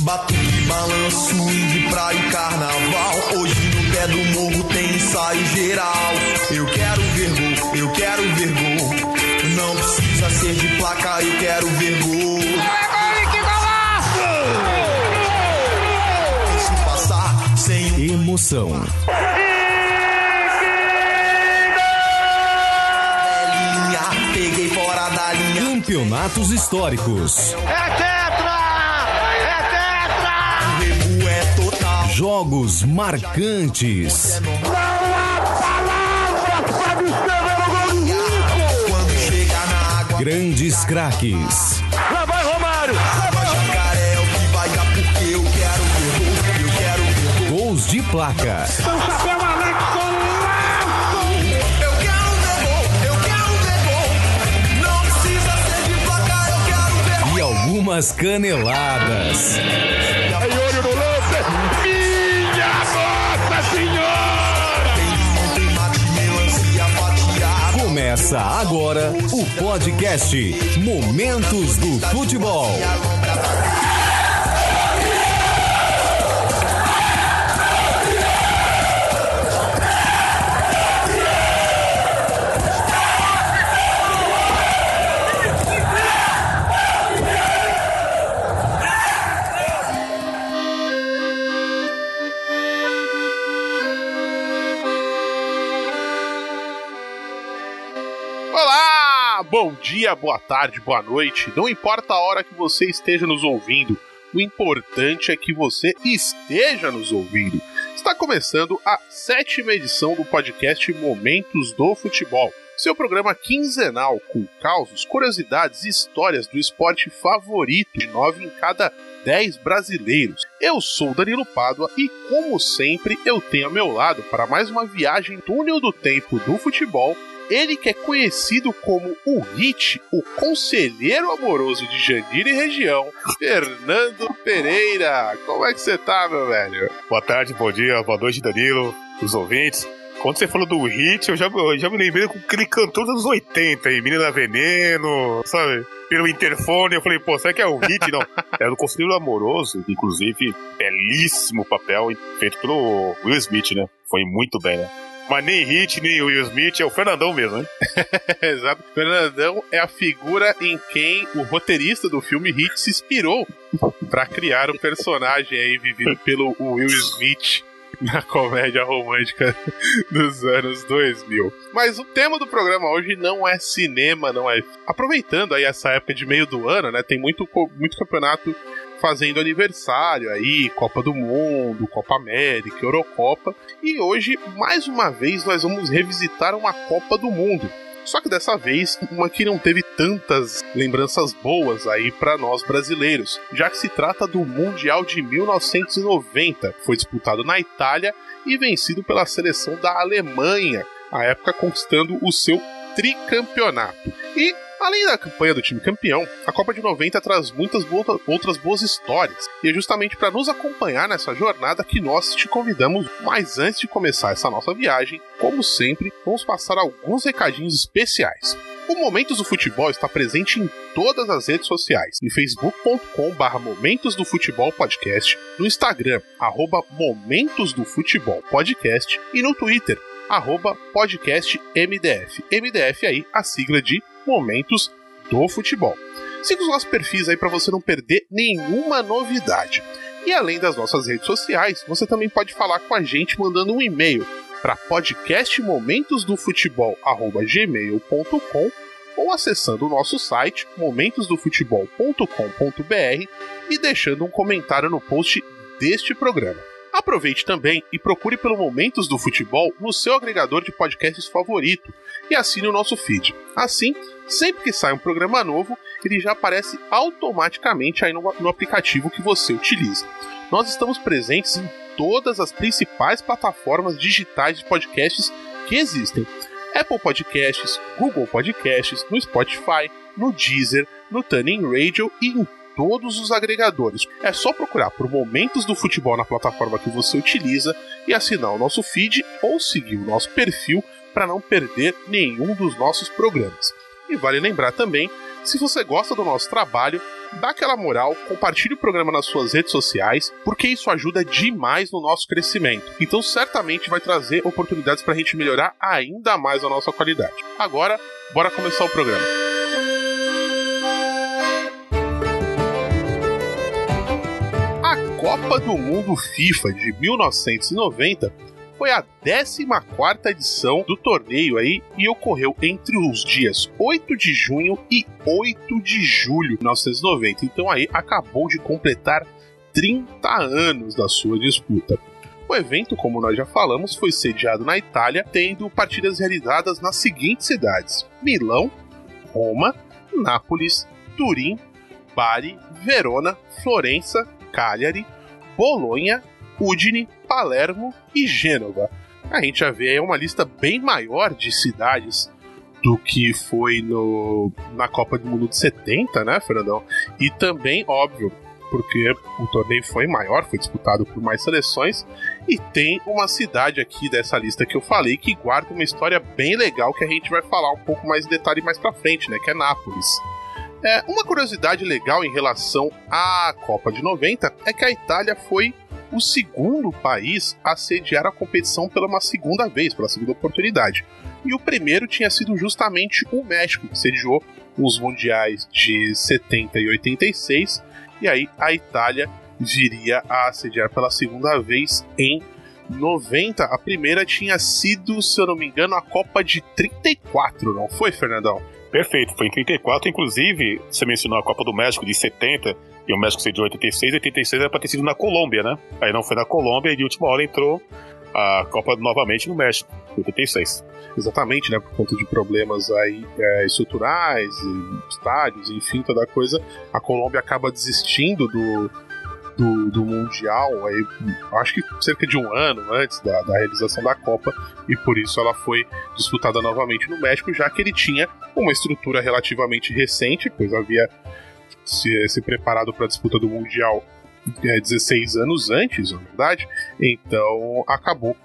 Batuque, balanço, swing, praia e carnaval. Hoje no pé do morro tem ensaio geral. Eu quero ver gol, eu quero ver gol. Não precisa ser de placa, eu quero ver gol. Deixa passar sem Emoção. linha. Peguei fora da linha. Campeonatos históricos. É Jogos marcantes. Quando chega na água, Grandes craques. Lá vai Romário! jacaré é o que vai dar porque eu quero ver gol. Eu quero ver gol. Gols de placa. São chapéu Alex Eu quero ver gol. Eu quero ver gol. Não precisa ser de placar, eu quero ver gol. E algumas caneladas. É olho no lance! Começa agora o podcast Momentos do Futebol. Dia, boa tarde, boa noite. Não importa a hora que você esteja nos ouvindo, o importante é que você esteja nos ouvindo. Está começando a sétima edição do podcast Momentos do Futebol, seu programa quinzenal com causos, curiosidades e histórias do esporte favorito de nove em cada dez brasileiros. Eu sou Danilo Pádua e, como sempre, eu tenho ao meu lado para mais uma viagem túnel do tempo do futebol ele que é conhecido como o Hit, o conselheiro amoroso de Jandir e região, Fernando Pereira. Como é que você tá, meu velho? Boa tarde, bom dia, boa noite, Danilo, os ouvintes. Quando você falou do hit, eu já, eu já me lembrei com aquele cantor dos anos 80 aí, Menina Veneno, sabe? Pelo interfone, eu falei, pô, será que é o hit? Não, é do Conselheiro Amoroso, inclusive, belíssimo papel feito pelo Will Smith, né? Foi muito bem, né? Mas nem hit, nem Will Smith, é o Fernandão mesmo, né? Exato. Fernandão é a figura em quem o roteirista do filme Hit se inspirou para criar o personagem aí vivido pelo Will Smith na comédia romântica dos anos 2000. Mas o tema do programa hoje não é cinema, não é. Aproveitando aí essa época de meio do ano, né? Tem muito, muito campeonato fazendo aniversário aí, Copa do Mundo, Copa América, Eurocopa. E hoje, mais uma vez, nós vamos revisitar uma Copa do Mundo. Só que dessa vez, uma que não teve tantas lembranças boas aí para nós brasileiros, já que se trata do Mundial de 1990, que foi disputado na Itália e vencido pela seleção da Alemanha, à época conquistando o seu tricampeonato. E Além da campanha do time campeão, a Copa de 90 traz muitas outras boas histórias. E é justamente para nos acompanhar nessa jornada que nós te convidamos. Mas antes de começar essa nossa viagem, como sempre, vamos passar alguns recadinhos especiais. O Momentos do Futebol está presente em todas as redes sociais, em facebook.com.br Momentos do Futebol Podcast, no Instagram, arroba Momentos do Futebol Podcast e no Twitter, arroba podcast MDF. MDF aí, a sigla de Momentos do Futebol. Siga os nossos perfis aí para você não perder nenhuma novidade. E além das nossas redes sociais, você também pode falar com a gente mandando um e-mail para podcastmomentosdofutebol@gmail.com ou acessando o nosso site momentosdofutebol.com.br e deixando um comentário no post deste programa. Aproveite também e procure pelo Momentos do Futebol no seu agregador de podcasts favorito e assine o nosso feed. Assim, sempre que sai um programa novo, ele já aparece automaticamente aí no, no aplicativo que você utiliza. Nós estamos presentes em todas as principais plataformas digitais de podcasts que existem. Apple Podcasts, Google Podcasts, no Spotify, no Deezer, no Tuning Radio e em todos os agregadores. É só procurar por Momentos do Futebol na plataforma que você utiliza e assinar o nosso feed ou seguir o nosso perfil para não perder nenhum dos nossos programas. E vale lembrar também, se você gosta do nosso trabalho, dá aquela moral, compartilhe o programa nas suas redes sociais, porque isso ajuda demais no nosso crescimento. Então, certamente vai trazer oportunidades para a gente melhorar ainda mais a nossa qualidade. Agora, bora começar o programa. A Copa do Mundo FIFA de 1990 foi a 14 edição do torneio aí e ocorreu entre os dias 8 de junho e 8 de julho de 1990. Então aí acabou de completar 30 anos da sua disputa. O evento, como nós já falamos, foi sediado na Itália, tendo partidas realizadas nas seguintes cidades: Milão, Roma, Nápoles, Turim, Bari, Verona, Florença, Cagliari, Bolonha, Udine, Palermo e Gênova. A gente já vê aí uma lista bem maior de cidades do que foi no, na Copa do Mundo de 70, né, Fernandão? E também, óbvio, porque o torneio foi maior, foi disputado por mais seleções, e tem uma cidade aqui dessa lista que eu falei que guarda uma história bem legal que a gente vai falar um pouco mais em detalhe mais pra frente, né, que é Nápoles. É, uma curiosidade legal em relação à Copa de 90 é que a Itália foi o segundo país a sediar a competição pela uma segunda vez, pela segunda oportunidade. E o primeiro tinha sido justamente o México, que sediou os mundiais de 70 e 86, e aí a Itália viria a sediar pela segunda vez em 90. A primeira tinha sido, se eu não me engano, a Copa de 34, não foi, Fernandão? Perfeito, foi em 34, inclusive, você mencionou a Copa do México de 70, e o México sediou 86, 86 era pra ter sido na Colômbia, né? Aí não foi na Colômbia, e de última hora entrou a Copa novamente no México, 86. Exatamente, né? Por conta de problemas aí é, estruturais, estádios, enfim, toda coisa, a Colômbia acaba desistindo do, do, do, Mundial, aí, acho que cerca de um ano antes da, da, realização da Copa, e por isso ela foi disputada novamente no México, já que ele tinha uma estrutura relativamente recente, pois havia se, se preparado para a disputa do Mundial é, 16 anos antes, na verdade, então acabou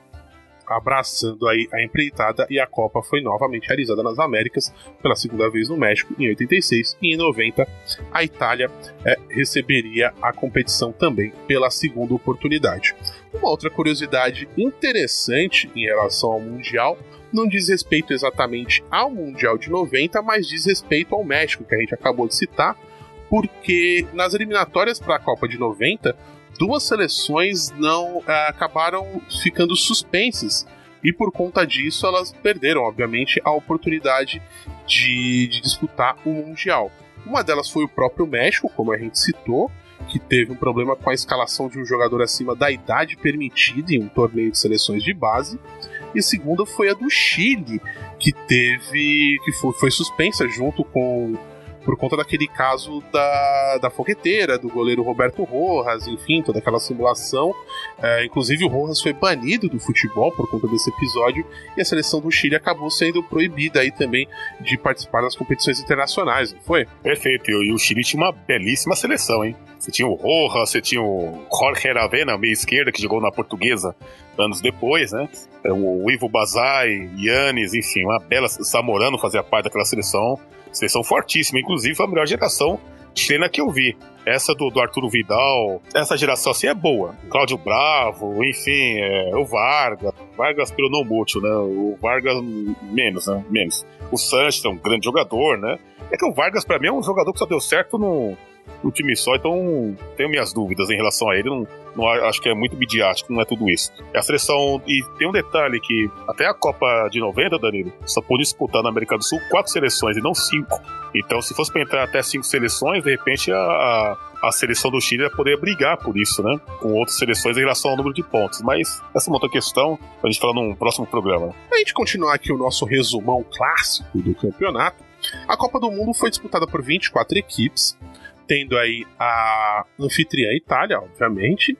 abraçando aí a empreitada e a Copa foi novamente realizada nas Américas pela segunda vez no México em 86 e em 90 a Itália é, receberia a competição também pela segunda oportunidade. Uma outra curiosidade interessante em relação ao Mundial não diz respeito exatamente ao Mundial de 90, mas diz respeito ao México, que a gente acabou de citar, porque nas eliminatórias para a Copa de 90 duas seleções não é, acabaram ficando suspensas e por conta disso elas perderam, obviamente, a oportunidade de, de, disputar o Mundial. Uma delas foi o próprio México, como a gente citou, que teve um problema com a escalação de um jogador acima da idade permitida em um torneio de seleções de base. E a segunda foi a do Chile, que teve. que foi, foi suspensa junto com por conta daquele caso da, da fogueteira, do goleiro Roberto Rojas, enfim, toda aquela simulação. É, inclusive, o Rojas foi banido do futebol por conta desse episódio e a seleção do Chile acabou sendo proibida aí também de participar das competições internacionais, não foi? Perfeito, e o Chile tinha uma belíssima seleção, hein? Você tinha o Rojas, você tinha o Jorge Aravena, meia esquerda, que jogou na portuguesa anos depois, né? É, o Ivo Bazai, Yannis, enfim, uma bela. Zamorano fazia parte daquela seleção Seleção fortíssima, inclusive foi a melhor geração chilena que eu vi. Essa do, do Arturo Vidal, essa geração assim é boa. Cláudio Bravo, enfim, é, o Vargas. Vargas pelo não mútil, né? O Vargas menos, né? Menos. O Sanches é um grande jogador, né? É que o Vargas, para mim, é um jogador que só deu certo no, no time só, então tenho minhas dúvidas em relação a ele. Não, não acho que é muito midiático, não é tudo isso. É a seleção. E tem um detalhe que até a Copa de 90, Danilo, só pôde disputar na América do Sul quatro seleções e não cinco. Então, se fosse para entrar até cinco seleções, de repente a, a, a seleção do Chile ia poder brigar por isso, né? Com outras seleções em relação ao número de pontos. Mas essa é uma outra questão a gente falar num próximo programa. A gente continuar aqui o nosso resumão clássico do campeonato. A Copa do Mundo foi disputada por 24 equipes, tendo aí a anfitriã Itália, obviamente,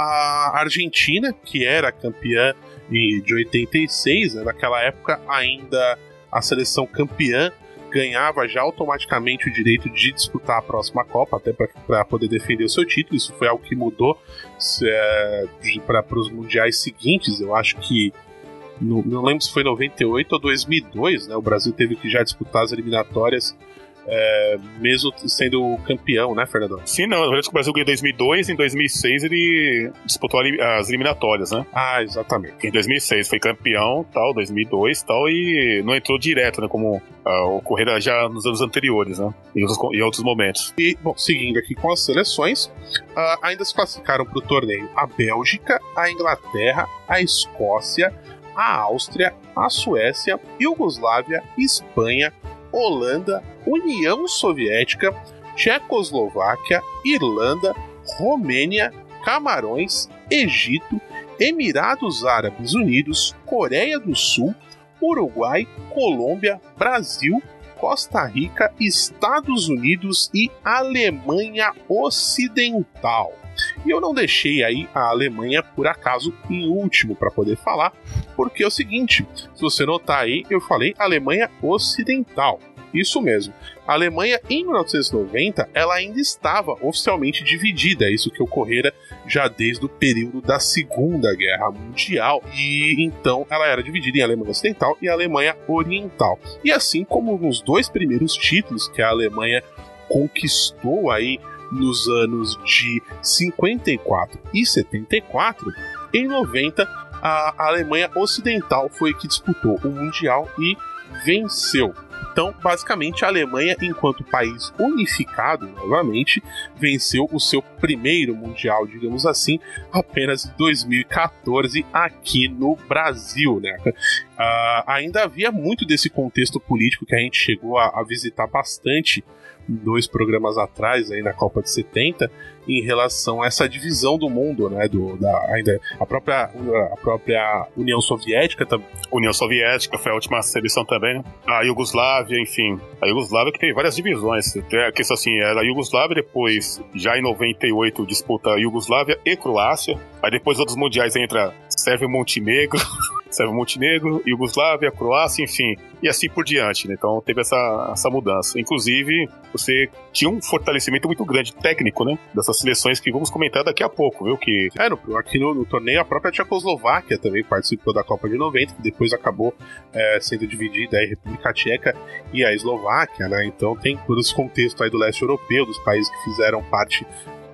a Argentina, que era campeã de 86, né, naquela época ainda a seleção campeã ganhava já automaticamente o direito de disputar a próxima Copa, até para poder defender o seu título. Isso foi algo que mudou é, para os mundiais seguintes. Eu acho que. No, não lembro se foi 98 ou 2002, né? O Brasil teve que já disputar as eliminatórias é, mesmo sendo campeão, né, Fernandão? Sim, não. O Brasil ganhou em 2002, em 2006 ele disputou as eliminatórias, né? Ah, exatamente. Em 2006 foi campeão, tal, 2002, tal, e não entrou direto, né, como ah, ocorrera já nos anos anteriores, né? Em outros, em outros momentos. E, bom, seguindo aqui com as seleções, ah, ainda se classificaram para o torneio a Bélgica, a Inglaterra, a Escócia, a Áustria, a Suécia, Iugoslávia, Espanha, Holanda, União Soviética, Tchecoslováquia, Irlanda, Romênia, Camarões, Egito, Emirados Árabes Unidos, Coreia do Sul, Uruguai, Colômbia, Brasil, Costa Rica, Estados Unidos e Alemanha Ocidental. E eu não deixei aí a Alemanha por acaso em último para poder falar, porque é o seguinte: se você notar aí, eu falei Alemanha Ocidental. Isso mesmo. A Alemanha, em 1990, ela ainda estava oficialmente dividida, isso que ocorrera já desde o período da Segunda Guerra Mundial, e então ela era dividida em Alemanha Ocidental e Alemanha Oriental. E assim como nos dois primeiros títulos que a Alemanha conquistou aí nos anos de 54 e 74, em 90 a Alemanha Ocidental foi que disputou o Mundial e venceu. Então, basicamente, a Alemanha, enquanto país unificado, novamente, venceu o seu primeiro Mundial, digamos assim, apenas em 2014 aqui no Brasil, né? Uh, ainda havia muito desse contexto político que a gente chegou a, a visitar bastante dois programas atrás, aí na Copa de 70, em relação a essa divisão do mundo, né? Do, da, ainda, a, própria, a própria União Soviética também. União Soviética foi a última seleção também, né? A Iugoslávia, enfim. A Iugoslávia que teve várias divisões. A questão assim, era a Iugoslávia, depois, já em 98, disputa a Iugoslávia e Croácia. Aí depois outros mundiais entra Sérvia e Montenegro. Sérvia, Montenegro, Iugoslávia, Croácia, enfim, e assim por diante, né? Então teve essa, essa mudança. Inclusive, você tinha um fortalecimento muito grande técnico, né? Dessas seleções que vamos comentar daqui a pouco, viu? Que... É, no, aqui no, no, torneio a própria Tchecoslováquia também participou da Copa de 90, que depois acabou é, sendo dividida aí, República Tcheca e a Eslováquia, né? Então tem todo esse contexto aí do leste europeu, dos países que fizeram parte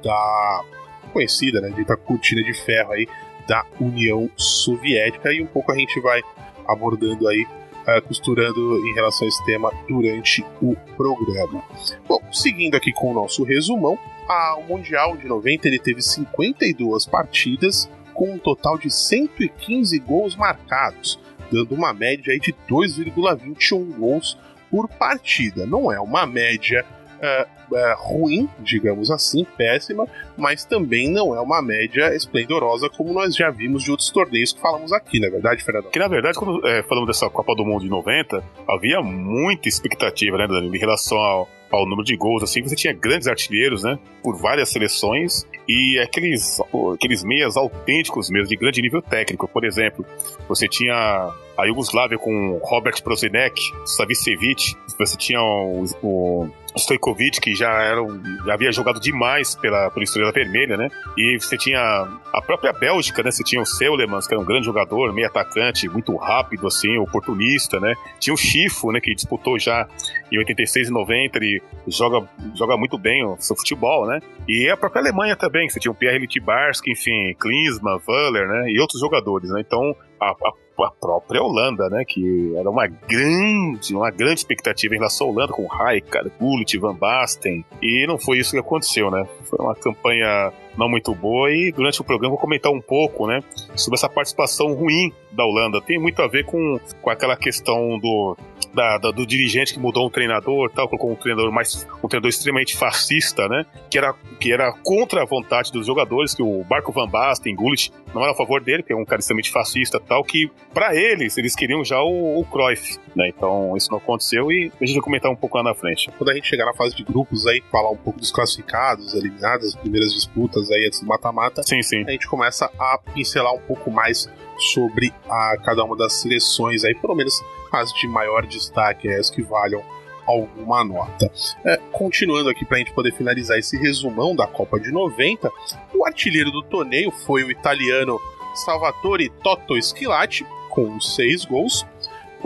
da conhecida, né? Dita cortina de ferro aí da União Soviética e um pouco a gente vai abordando aí, uh, costurando em relação a esse tema durante o programa. Bom, seguindo aqui com o nosso resumão, a, o Mundial de 90 ele teve 52 partidas com um total de 115 gols marcados, dando uma média aí de 2,21 gols por partida. Não é uma média uh, é, ruim, digamos assim, péssima, mas também não é uma média esplendorosa como nós já vimos de outros torneios que falamos aqui, não é verdade, Fernando? Que na verdade, quando é, falamos dessa Copa do Mundo de 90, havia muita expectativa, né, Danilo, em relação ao, ao número de gols, assim, você tinha grandes artilheiros, né, por várias seleções, e aqueles, aqueles meias autênticos mesmo, de grande nível técnico. Por exemplo, você tinha a Iugoslávia com Robert Prozinek, Savicevic, você tinha o, o Stojkovic, que já, era, já havia jogado demais pela, pela Estrela Vermelha, né? E você tinha a própria Bélgica, né? Você tinha o Seulemans, que era um grande jogador, meio atacante, muito rápido, assim, oportunista, né? Tinha o Chifo, né? Que disputou já em 86 e 90, ele joga, joga muito bem o seu futebol, né? E a própria Alemanha também, você tinha o Pierre Littbarski, enfim, Klinsmann, Wöller, né? E outros jogadores, né? Então, a, a a própria Holanda, né? Que era uma grande, uma grande expectativa em relação à Holanda, com Rijkaard, Gullit, Van Basten. E não foi isso que aconteceu, né? Foi uma campanha não muito boa e durante o programa vou comentar um pouco, né, sobre essa participação ruim da Holanda. Tem muito a ver com, com aquela questão do da, da, do dirigente que mudou um treinador, tal, colocou um treinador mais um treinador extremamente fascista, né? Que era, que era contra a vontade dos jogadores, que o Barco Van Basten, Gullit, não era a favor dele, que é um cara extremamente fascista, tal, que para eles eles queriam já o, o Cruyff, né? Então isso não aconteceu e a gente vai comentar um pouco lá na frente. Quando a gente chegar na fase de grupos aí, falar um pouco dos classificados, eliminados, as primeiras disputas aí antes do mata-mata, sim, sim. a gente começa a pincelar um pouco mais sobre a cada uma das seleções aí, pelo menos as de maior destaque, as que valham alguma nota. É, continuando aqui para a gente poder finalizar esse resumão da Copa de 90, o artilheiro do torneio foi o italiano Salvatore Toto Schilati, com seis gols.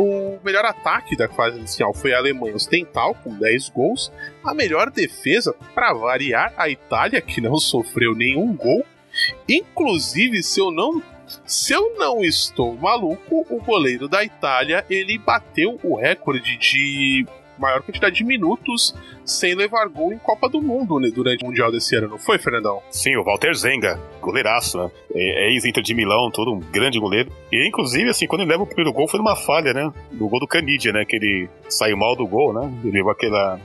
O melhor ataque da fase inicial foi a Alemanha Ocidental, com 10 gols. A melhor defesa, para variar, a Itália, que não sofreu nenhum gol. Inclusive, se eu não se eu não estou maluco, o goleiro da Itália ele bateu o recorde de maior quantidade de minutos sem levar gol em Copa do Mundo né, durante o Mundial desse ano, não foi, Fernandão? Sim, o Walter Zenga, goleiraço, né? É, é ex-Inter de Milão, todo um grande goleiro. E, inclusive, assim, quando ele leva o primeiro gol, foi numa falha, né? Do gol do Canidia, né? Que ele saiu mal do gol, né? Ele levou aquela,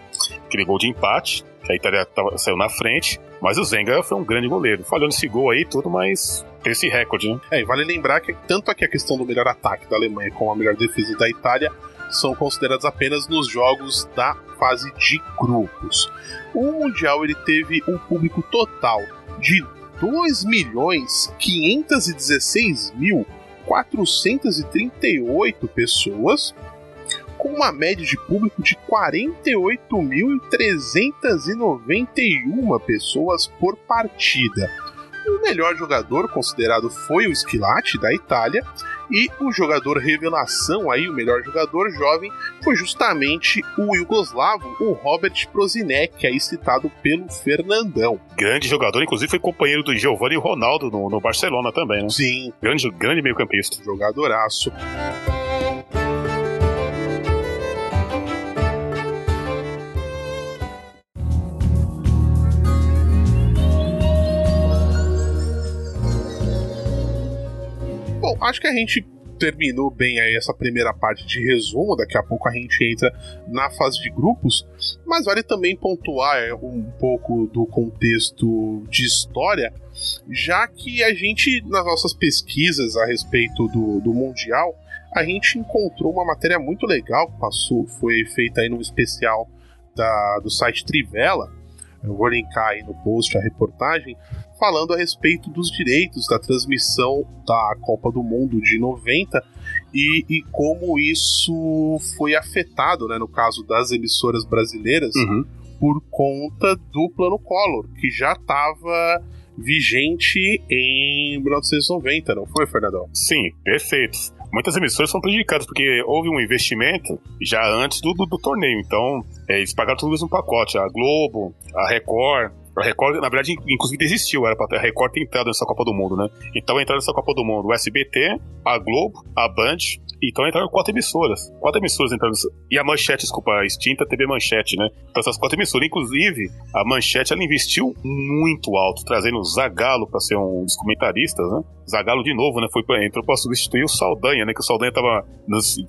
aquele gol de empate, que a Itália tava, saiu na frente. Mas o Zenga foi um grande goleiro. Falhou nesse gol aí, tudo, mas tem esse recorde, né? É, e vale lembrar que tanto aqui a questão do melhor ataque da Alemanha como a melhor defesa da Itália são considerados apenas nos jogos da fase de grupos. O Mundial ele teve um público total de 2 milhões 516 mil 438 pessoas, com uma média de público de 48.391 pessoas por partida. O melhor jogador considerado foi o Esquilate da Itália e o jogador revelação aí, o melhor jogador jovem, foi justamente o Yugoslavo, o Robert Prozinek, aí citado pelo Fernandão. Grande jogador, inclusive foi companheiro do Giovanni Ronaldo no, no Barcelona também, né? Sim. Grande, grande meio-campista. Jogadoraço. Bom, acho que a gente terminou bem aí essa primeira parte de resumo. Daqui a pouco a gente entra na fase de grupos, mas vale também pontuar um pouco do contexto de história, já que a gente, nas nossas pesquisas a respeito do, do Mundial, a gente encontrou uma matéria muito legal que passou, foi feita aí no especial da, do site Trivela. Eu vou linkar aí no post a reportagem, falando a respeito dos direitos da transmissão da Copa do Mundo de 90 e, e como isso foi afetado, né, no caso das emissoras brasileiras, Uhum. por conta do Plano Collor, que já estava vigente em 1990, não foi, Fernandão? Sim, perfeito. Muitas emissoras são prejudicadas porque houve um investimento já antes do, do, do torneio. Então, é, eles pagaram tudo isso no pacote. A Globo, a Record. A Record, na verdade, inclusive desistiu. Era pra a Record ter entrado nessa Copa do Mundo, né? Então entraram nessa Copa do Mundo o SBT, a Globo, a Band. Então entraram quatro emissoras. Quatro emissoras entraram. E a Manchete, desculpa, a extinta TV Manchete, né? Então essas quatro emissoras. Inclusive, a Manchete, ela investiu muito alto, trazendo o Zagalo pra ser um dos comentaristas, né? Zagalo de novo, né? Foi pra, entrou pra substituir o Saldanha, né? Que o Saldanha tava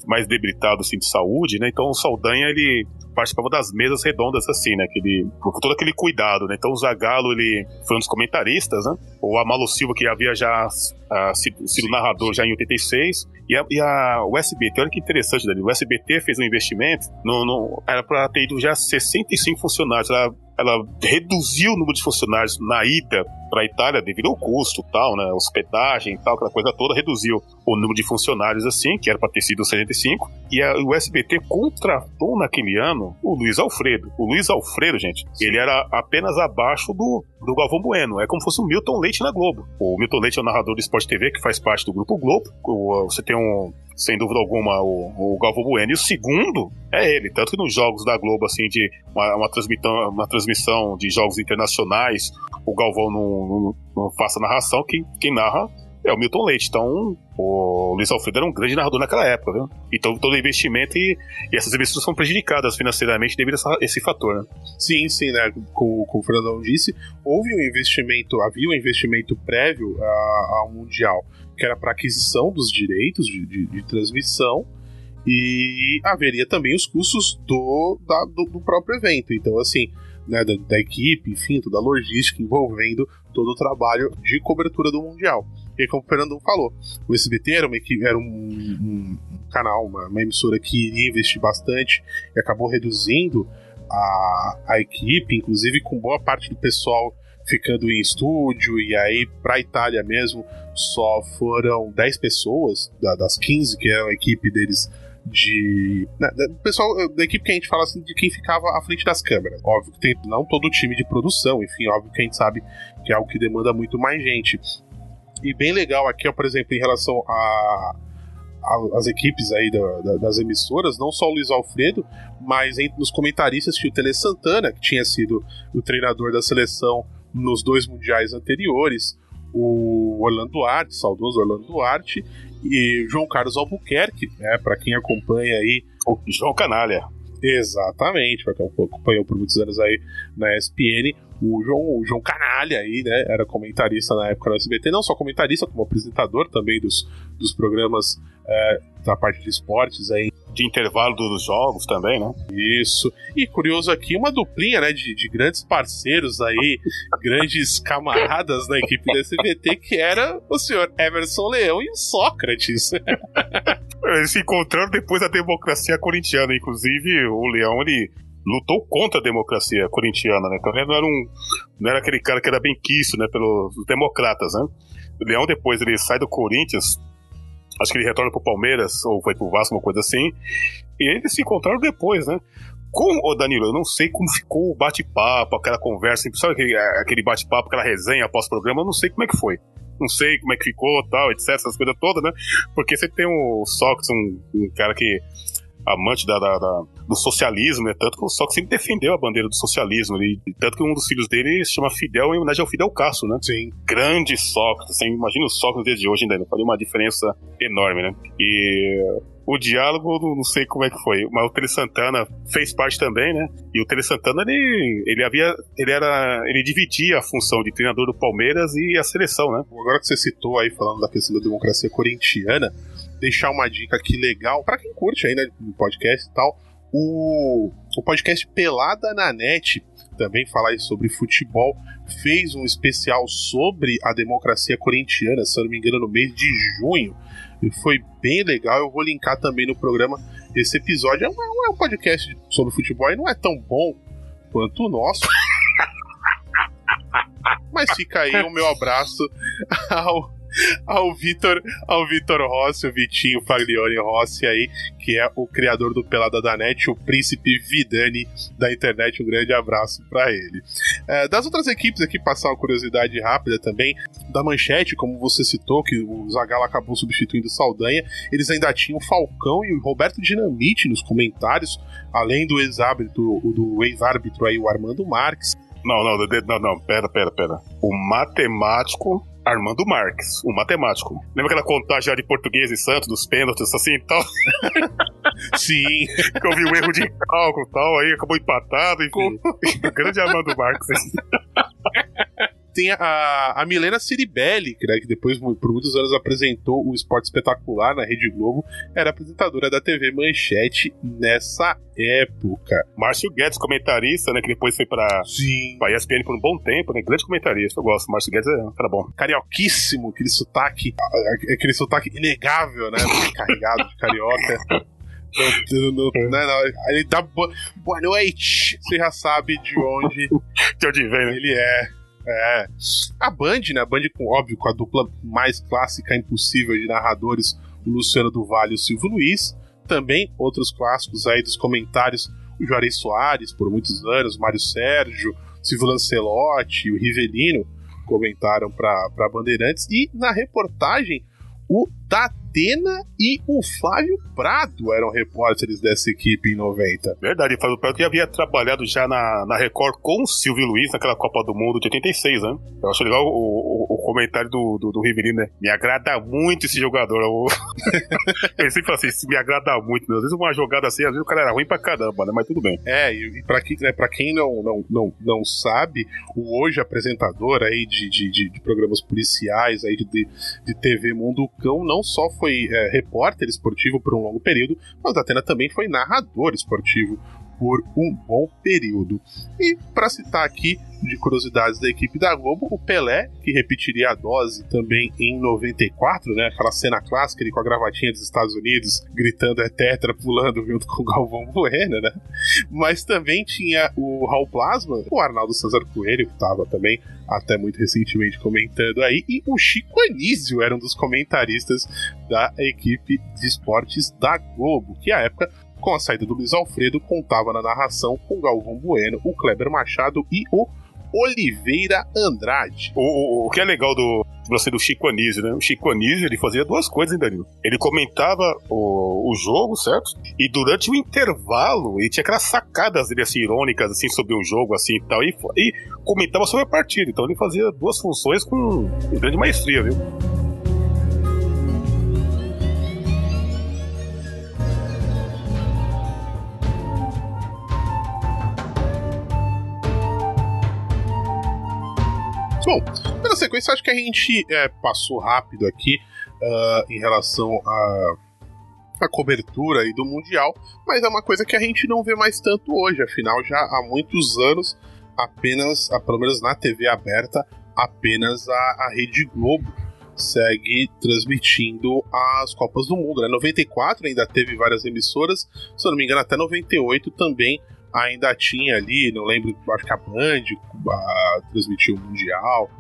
mais debilitado, assim, de saúde, né? Então o Saldanha, ele participava das mesas redondas, assim, né? Que ele, com todo aquele cuidado, né? Então o ele foi um dos comentaristas, né? O Amalo Silva, que havia já ah, sido, sido narrador já em 86. E a, e a o SBT, olha que interessante, Dani. O SBT fez um investimento, no, no- era pra ter ido já 65 funcionários. Ela, ela reduziu o número de funcionários na ida para a Itália devido ao custo tal, né? Hospedagem e tal, aquela coisa toda, reduziu o número de funcionários assim, que era para ter sido 65. E a, o SBT contratou naquele ano o Luiz Alfredo. O Luiz Alfredo, gente, ele era apenas abaixo do, do Galvão Bueno. É como se fosse o Milton Leite na Globo. O Milton Leite é o narrador do Sport TV, que faz parte do Grupo Globo. O- você tem um, sem dúvida alguma, o, o Galvão Bueno. E o segundo é ele. Tanto que nos jogos da Globo, assim, de uma, uma, transmitão, uma transmissão de jogos internacionais, o Galvão não, não, não faça narração, quem narra é o Milton Leite. Então, o Luiz Alfredo era um grande narrador naquela época, viu? Então, todo investimento e, e essas emissoras são prejudicadas financeiramente devido a essa- esse fator, né? Sim, sim, né? Como, como o Fernandão disse, houve um investimento, havia um investimento prévio ao Mundial, que era para aquisição dos direitos de, de- de transmissão, e haveria também os custos do, da- do, do próprio evento. Então, assim, né, da, da equipe, enfim, toda a logística envolvendo todo o trabalho de cobertura do Mundial. E como o Fernando falou, o SBT era, uma era um, um- canal, uma, uma emissora que iria investir bastante e acabou reduzindo a, a equipe, inclusive com boa parte do pessoal ficando em estúdio, e aí pra Itália mesmo só foram 10 pessoas da- das 15 que é a equipe deles de. né, pessoal da equipe que a gente fala assim, de quem ficava à frente das câmeras. Óbvio que tem não todo o time de produção, enfim, óbvio que a gente sabe que é algo que demanda muito mais gente. E bem legal aqui, ó, por exemplo, em relação a, as equipes aí da- da- das emissoras, não só o Luiz Alfredo, mas entre nos comentaristas tinha o Tele Santana, que tinha sido o treinador da seleção nos dois mundiais anteriores, o Orlando Duarte, saudoso Orlando Duarte, e João Carlos Albuquerque, né, para quem acompanha aí O João Canalha. Exatamente, porque acompanhou por muitos anos aí na ESPN. O João, o João Canalha aí, né? Era comentarista na época no SBT, não só comentarista, como apresentador também dos, dos programas é, da parte de esportes aí. De intervalo dos jogos também, né? Isso. E curioso aqui, uma duplinha, né? De, de grandes parceiros aí, grandes camaradas na equipe da SBT, que era o senhor Emerson Leão e o Sócrates. Eles se encontraram depois da democracia corintiana. Inclusive, o Leão, ele lutou contra a democracia corintiana, né? Então ele não era, um, não era aquele cara que era bem quisto, né? Pelos democratas, né? O Leão, depois, ele sai do Corinthians, acho que ele retorna pro Palmeiras, ou foi pro Vasco, uma coisa assim, e eles se encontraram depois, né? Com o Danilo, eu não sei como ficou o bate-papo, aquela conversa, sabe aquele, aquele bate-papo, aquela resenha após o programa, eu não sei como é que foi. Não sei como é que ficou, tal, etc, essas coisas todas, né? Porque você tem o Sócrates, um, um cara que amante da, da- da- do socialismo, né? Tanto que o Sócrates sempre defendeu a bandeira do socialismo. Ele, tanto que um dos filhos dele se chama Fidel, em homenagem ao Fidel Castro, né? Sim. Grande Sócrates. Assim, imagina o Sócrates de hoje ainda. Faria uma diferença enorme, né? E o diálogo, não- não sei como é que foi, mas o Tele Santana fez parte também, né? E o Tele Santana, ele, ele havia, ele era, ele dividia a função de treinador do Palmeiras e a seleção, né? Agora que você citou aí, falando da questão da democracia corintiana, deixar uma dica aqui legal, pra quem curte ainda no podcast e tal, o, o podcast Pelada na Net, também falar sobre futebol, fez um especial sobre a democracia corintiana, se eu não me engano, no mês de junho. E foi bem legal, eu vou linkar também no programa esse episódio. É um, é um podcast sobre futebol e não é tão bom quanto o nosso. Mas fica aí o meu abraço ao, ao Vitor ao Vitor Rossi, o Vitinho Faglione Rossi aí, que é o criador do Pelada da Net, o príncipe Vidani da internet. Um grande abraço pra ele. É, das outras equipes aqui, passar uma curiosidade rápida também, da Manchete, como você citou, que o Zagallo acabou substituindo o Saldanha, eles ainda tinham o Falcão e o Roberto Dinamite nos comentários, além do ex-árbitro, do ex-árbitro aí, o Armando Marques. Não, não, não, não, pera, pera, pera. O matemático Armando Marques, o matemático. Lembra aquela contagem de português e Santos, dos pênaltis, assim e tal? Sim, Que eu vi um erro de cálculo e tal, aí acabou empatado, enfim. Grande Armando Marques. tem a, a Milena Ciribelli, que, né, que depois por muitos anos apresentou o Esporte Espetacular na Rede Globo, era apresentadora da TV Manchete nessa época. Márcio Guedes, comentarista, né, que depois foi pra, Sim. pra ESPN por um bom tempo, né, grande comentarista, eu gosto. Márcio Guedes é cara bom. Carioquíssimo, aquele sotaque, aquele sotaque inegável, né? Carregado de carioca. No- no- no- né, não, ele dá bo- boa noite. Você já sabe de onde De onde vem, né? ele é. É. A Band, né? A Band, com, óbvio, com a dupla mais clássica impossível de narradores, o Luciano do Vale e o Silvio Luiz. Também outros clássicos aí dos comentários, o Juarez Soares, por muitos anos, Mário Sérgio, Silvio Lancelotti, o Rivelino comentaram para Bandeirantes. E na reportagem, o Datena e o Flávio Prado eram repórteres dessa equipe em 90. Verdade, Fábio Prado que havia trabalhado já na, na Record com o Silvio Luiz naquela Copa do Mundo de 86, né? Eu acho legal o, o, o comentário do, do, do Rivelino, né? Me agrada muito esse jogador. Eu, Ele sempre fala assim, "Isso me agrada muito. Às vezes uma jogada assim, às vezes o cara era ruim pra caramba, né? Mas tudo bem. É, e, para quem, né, pra quem não, não, não, não sabe, o hoje apresentador aí de, de, de- de programas policiais aí de, de TV Mundo Cão não só foi é, repórter esportivo por um longo período, mas o Datena também foi narrador esportivo por um bom período. E para citar aqui de curiosidades da equipe da Globo, o Pelé, que repetiria a dose também em 94, né? Aquela cena clássica ele com a gravatinha dos Estados Unidos, gritando é tetra, pulando junto com o Galvão Bueno, né? Mas também tinha o Raul Plasma, o Arnaldo César Coelho, que estava também até muito recentemente comentando aí, e o Chico Anísio era um dos comentaristas da equipe de esportes da Globo, que à época, com a saída do Luiz Alfredo, contava na narração com Galvão Bueno, o Kleber Machado e o Oliveira Andrade. O, o, o que é legal do, você do Chico Anísio, né? O Chico Anísio, ele fazia duas coisas, hein, Danilo? Ele comentava o, o jogo, certo? E durante o intervalo, ele tinha aquelas sacadas dele, assim, irônicas, assim, sobre o jogo, assim, tal, e, e comentava sobre a partida. Então ele fazia duas funções com grande maestria, viu? Bom, pela sequência, acho que a gente é, passou rápido aqui uh, em relação a a cobertura aí do Mundial, mas é uma coisa que a gente não vê mais tanto hoje, afinal já há muitos anos apenas, pelo menos na TV aberta, apenas a, a Rede Globo segue transmitindo as Copas do Mundo. Né? 94 ainda teve várias emissoras, se eu não me engano até 98 também ainda tinha ali, não lembro, acho que a Band a, transmitiu o Mundial.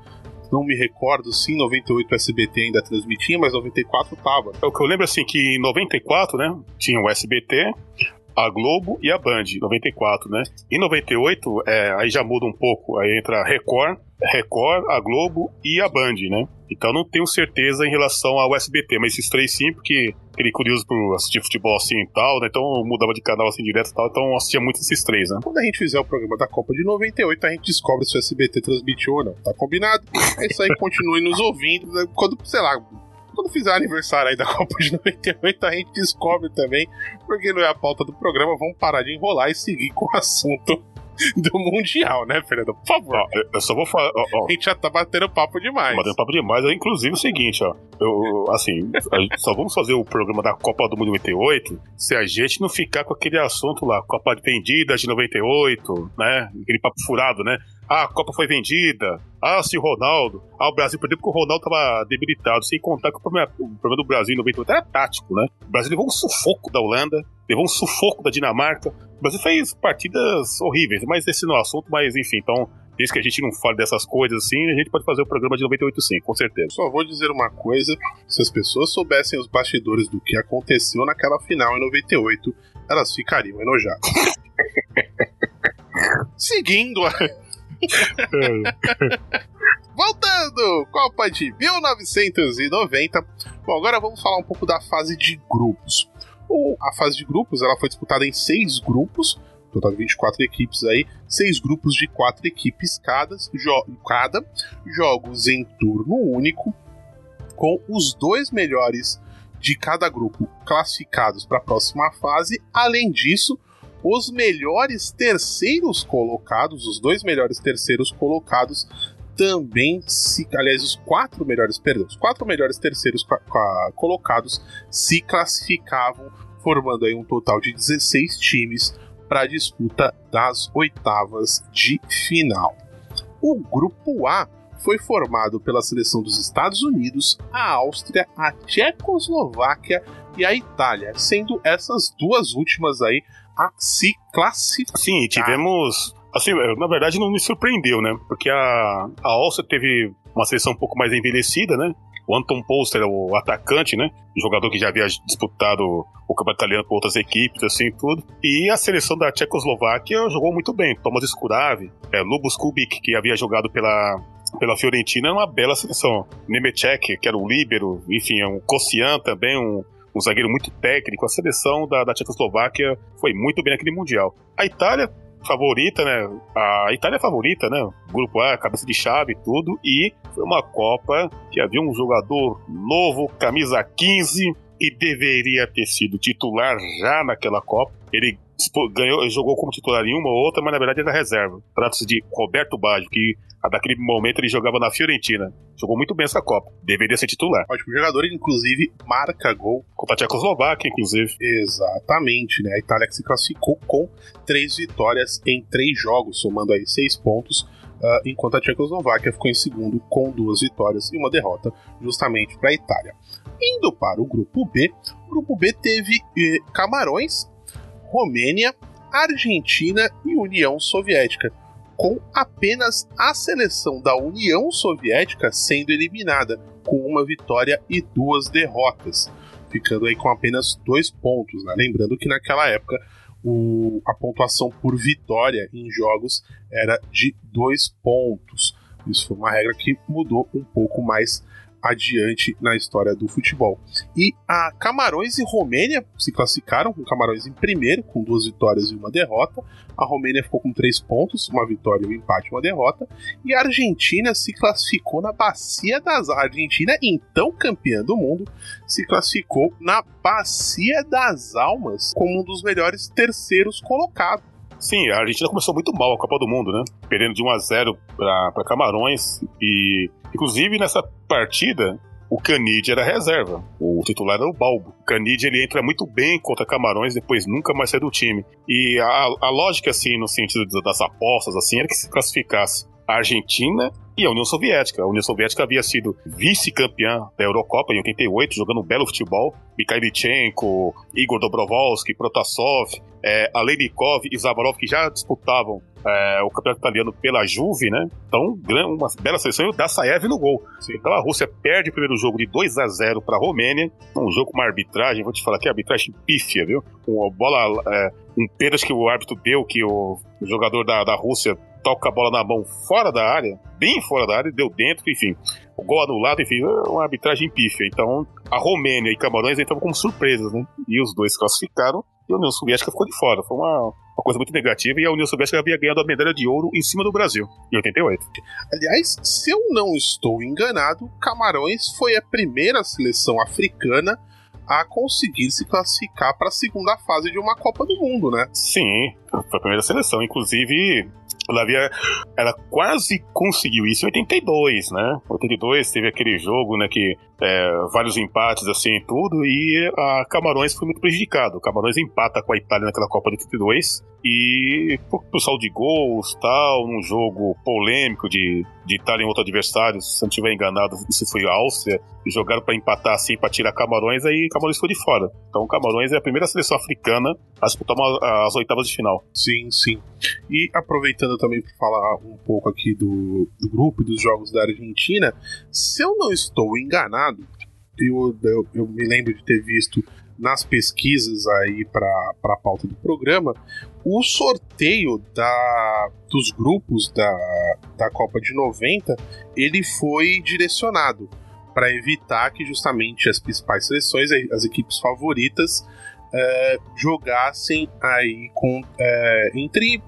Não me recordo se em 98 o SBT ainda transmitia, mas 94 tava. É o que eu lembro assim que em 94, né, tinha o SBT, a Globo e a Band, 94, né? Em 98, é, aí já muda um pouco, aí entra a Record, Record, a Globo e a Band, né? Então não tenho certeza em relação ao SBT, mas esses três sim, porque aquele curioso por assistir futebol assim e tal, né? Então mudava de canal assim direto e tal, então assistia muito esses três, né? Quando a gente fizer o programa da Copa de 98, a gente descobre se o SBT transmitiu ou não. Tá combinado? É isso aí, continue nos ouvindo. Né? Quando, sei lá, quando fizer aniversário aí da Copa de 98, a gente descobre também, porque não é a pauta do programa, vamos parar de enrolar e seguir com o assunto do Mundial, né, Fernando? Por favor. Ó, eu só vou falar. A gente já tá batendo papo demais. Batendo papo demais. É, inclusive o seguinte, ó. Eu, assim, só vamos fazer o programa da Copa do Mundo 98 se a gente não ficar com aquele assunto lá, Copa vendida de 98, né? Aquele papo furado, né? Ah, a Copa foi vendida. Ah, se o Ronaldo. Ah, o Brasil perdeu porque o Ronaldo tava debilitado. Sem contar que o problema, o problema do Brasil em 98 era tático, né? O Brasil levou um sufoco da Holanda, levou um sufoco da Dinamarca. O Brasil fez partidas horríveis, mas esse não é o assunto, mas enfim, então. Desde que a gente não fale dessas coisas assim, a gente pode fazer o programa de 98 sim, com certeza. Só vou dizer uma coisa: se as pessoas soubessem os bastidores do que aconteceu naquela final em 98, elas ficariam enojadas. Seguindo a, Voltando! Copa de 1990. Bom, agora vamos falar um pouco da fase de grupos. O, a fase de grupos ela foi disputada em seis grupos, total de 24 equipes aí, seis grupos de quatro equipes cada, jo cada jogos em turno único, com os dois melhores de cada grupo classificados para a próxima fase. Além disso, os melhores terceiros colocados, os dois melhores terceiros colocados, também se. Aliás, os quatro melhores, perdão, os quatro melhores terceiros colocados se classificavam, formando aí um total de 16 times para a disputa das oitavas de final. O grupo A foi formado pela seleção dos Estados Unidos, a Áustria, a Tchecoslováquia e a Itália, sendo essas duas últimas aí a se classificar. Sim, tivemos. Assim, na verdade não me surpreendeu, né? Porque a, a Áustria teve uma seleção um pouco mais envelhecida, né? O Anton Polster, o atacante, né? Jogador que já havia disputado o campeonato italiano com outras equipes, assim, tudo. E a seleção da Tchecoslováquia jogou muito bem. Thomas Skurav, é, Lubos Kubik, que havia jogado pela, pela Fiorentina, é uma bela seleção. Nemecek, que era o líbero, enfim, é um Kosian também, um, um zagueiro muito técnico. A seleção da, da Tchecoslováquia foi muito bem naquele Mundial. A Itália, favorita, né? A Itália é favorita, né? Grupo A, cabeça de chave e tudo. E foi uma Copa que havia um jogador novo, camisa 15, que deveria ter sido titular já naquela Copa. Ele ganhou, jogou como titular em uma ou outra, mas na verdade era reserva. Trata-se de Roberto Baggio, que naquele momento ele jogava na Fiorentina. Jogou muito bem essa Copa. Deveria ser titular. Ótimo jogador, inclusive, marca gol. Contra a Tchecoslováquia, inclusive. Exatamente, né? A Itália que se classificou com três vitórias em três jogos, somando aí seis pontos. Uh, enquanto a Tchecoslováquia ficou em segundo com duas vitórias e uma derrota, justamente para a Itália. Indo para o grupo B, o grupo B teve eh, Camarões, Romênia, Argentina e União Soviética, com apenas a seleção da União Soviética sendo eliminada, com uma vitória e duas derrotas, ficando aí com apenas dois pontos. Né? Lembrando que naquela época o, a pontuação por vitória em jogos era de dois pontos. Isso foi uma regra que mudou um pouco mais adiante na história do futebol. E a Camarões e Romênia se classificaram, com Camarões em primeiro, com duas vitórias e uma derrota. A Romênia ficou com três pontos, uma vitória, um empate e uma derrota. E a Argentina se classificou na Bacia das A Argentina, então campeã do mundo, se classificou na Bacia das Almas como um dos melhores terceiros colocados. Sim, a Argentina começou muito mal a Copa do Mundo, né? Perdendo de 1 a 0 para Camarões. E, inclusive, nessa partida, o Canide era reserva. O titular era o Balbo. O Canide ele entra muito bem contra Camarões, depois nunca mais sai do time. E a, a lógica, assim, no sentido das apostas, assim, era que se classificasse a Argentina e a União Soviética. A União Soviética havia sido vice-campeã da Eurocopa em 88, jogando um belo futebol. Mikhailichenko, Igor Dobrovolsky, Protasov, é, Aleinikov e Zavarov, que já disputavam é, o campeonato italiano pela Juve, né? Então, uma bela seleção e o Dassaev no gol. Então a Rússia perde o primeiro jogo de 2 a 0 para a Romênia. Um jogo com uma arbitragem, vou te falar que é arbitragem pífia, viu? Uma bola, é, um pênalti que o árbitro deu, que o, o jogador da, da Rússia toca a bola na mão fora da área, bem fora da área, deu dentro, enfim. O gol anulado, enfim, é uma arbitragem pífia. Então, a Romênia e Camarões entravam como surpresas, né? E os dois classificaram e a União Soviética ficou de fora. Foi uma, uma coisa muito negativa e a União Soviética havia ganhado a medalha de ouro em cima do Brasil, em 88. Aliás, se eu não estou enganado, Camarões foi a primeira seleção africana a conseguir se classificar para a segunda fase de uma Copa do Mundo, né? Sim, foi a primeira seleção. Inclusive, ela, havia, ela quase conseguiu isso em 82, né? 82 teve aquele jogo, né, que é, vários empates assim tudo, e a Camarões foi muito prejudicado. O Camarões empata com a Itália naquela Copa de 82 e por, por saldo de gols, tal, num jogo polêmico de, de Itália em outro adversário, se não estiver enganado, se foi a Áustria, jogaram para empatar assim, para tirar Camarões, aí Camarões foi de fora. Então Camarões é a primeira seleção africana a disputar uma, as oitavas de final. Sim, sim. E aproveitando também para falar um pouco aqui do, do grupo e dos jogos da Argentina, se eu não estou enganado, eu, eu, eu me lembro de ter visto nas pesquisas aí para a pauta do programa, o sorteio da, dos grupos da, da Copa de 90 ele foi direcionado para evitar que justamente as principais seleções, as equipes favoritas, é, jogassem aí com é, entre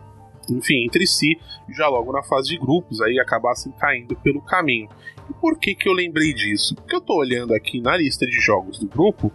enfim, entre si, já logo na fase de grupos, aí acabassem caindo pelo caminho. E por que, que eu lembrei disso? Porque eu tô olhando aqui na lista de jogos do grupo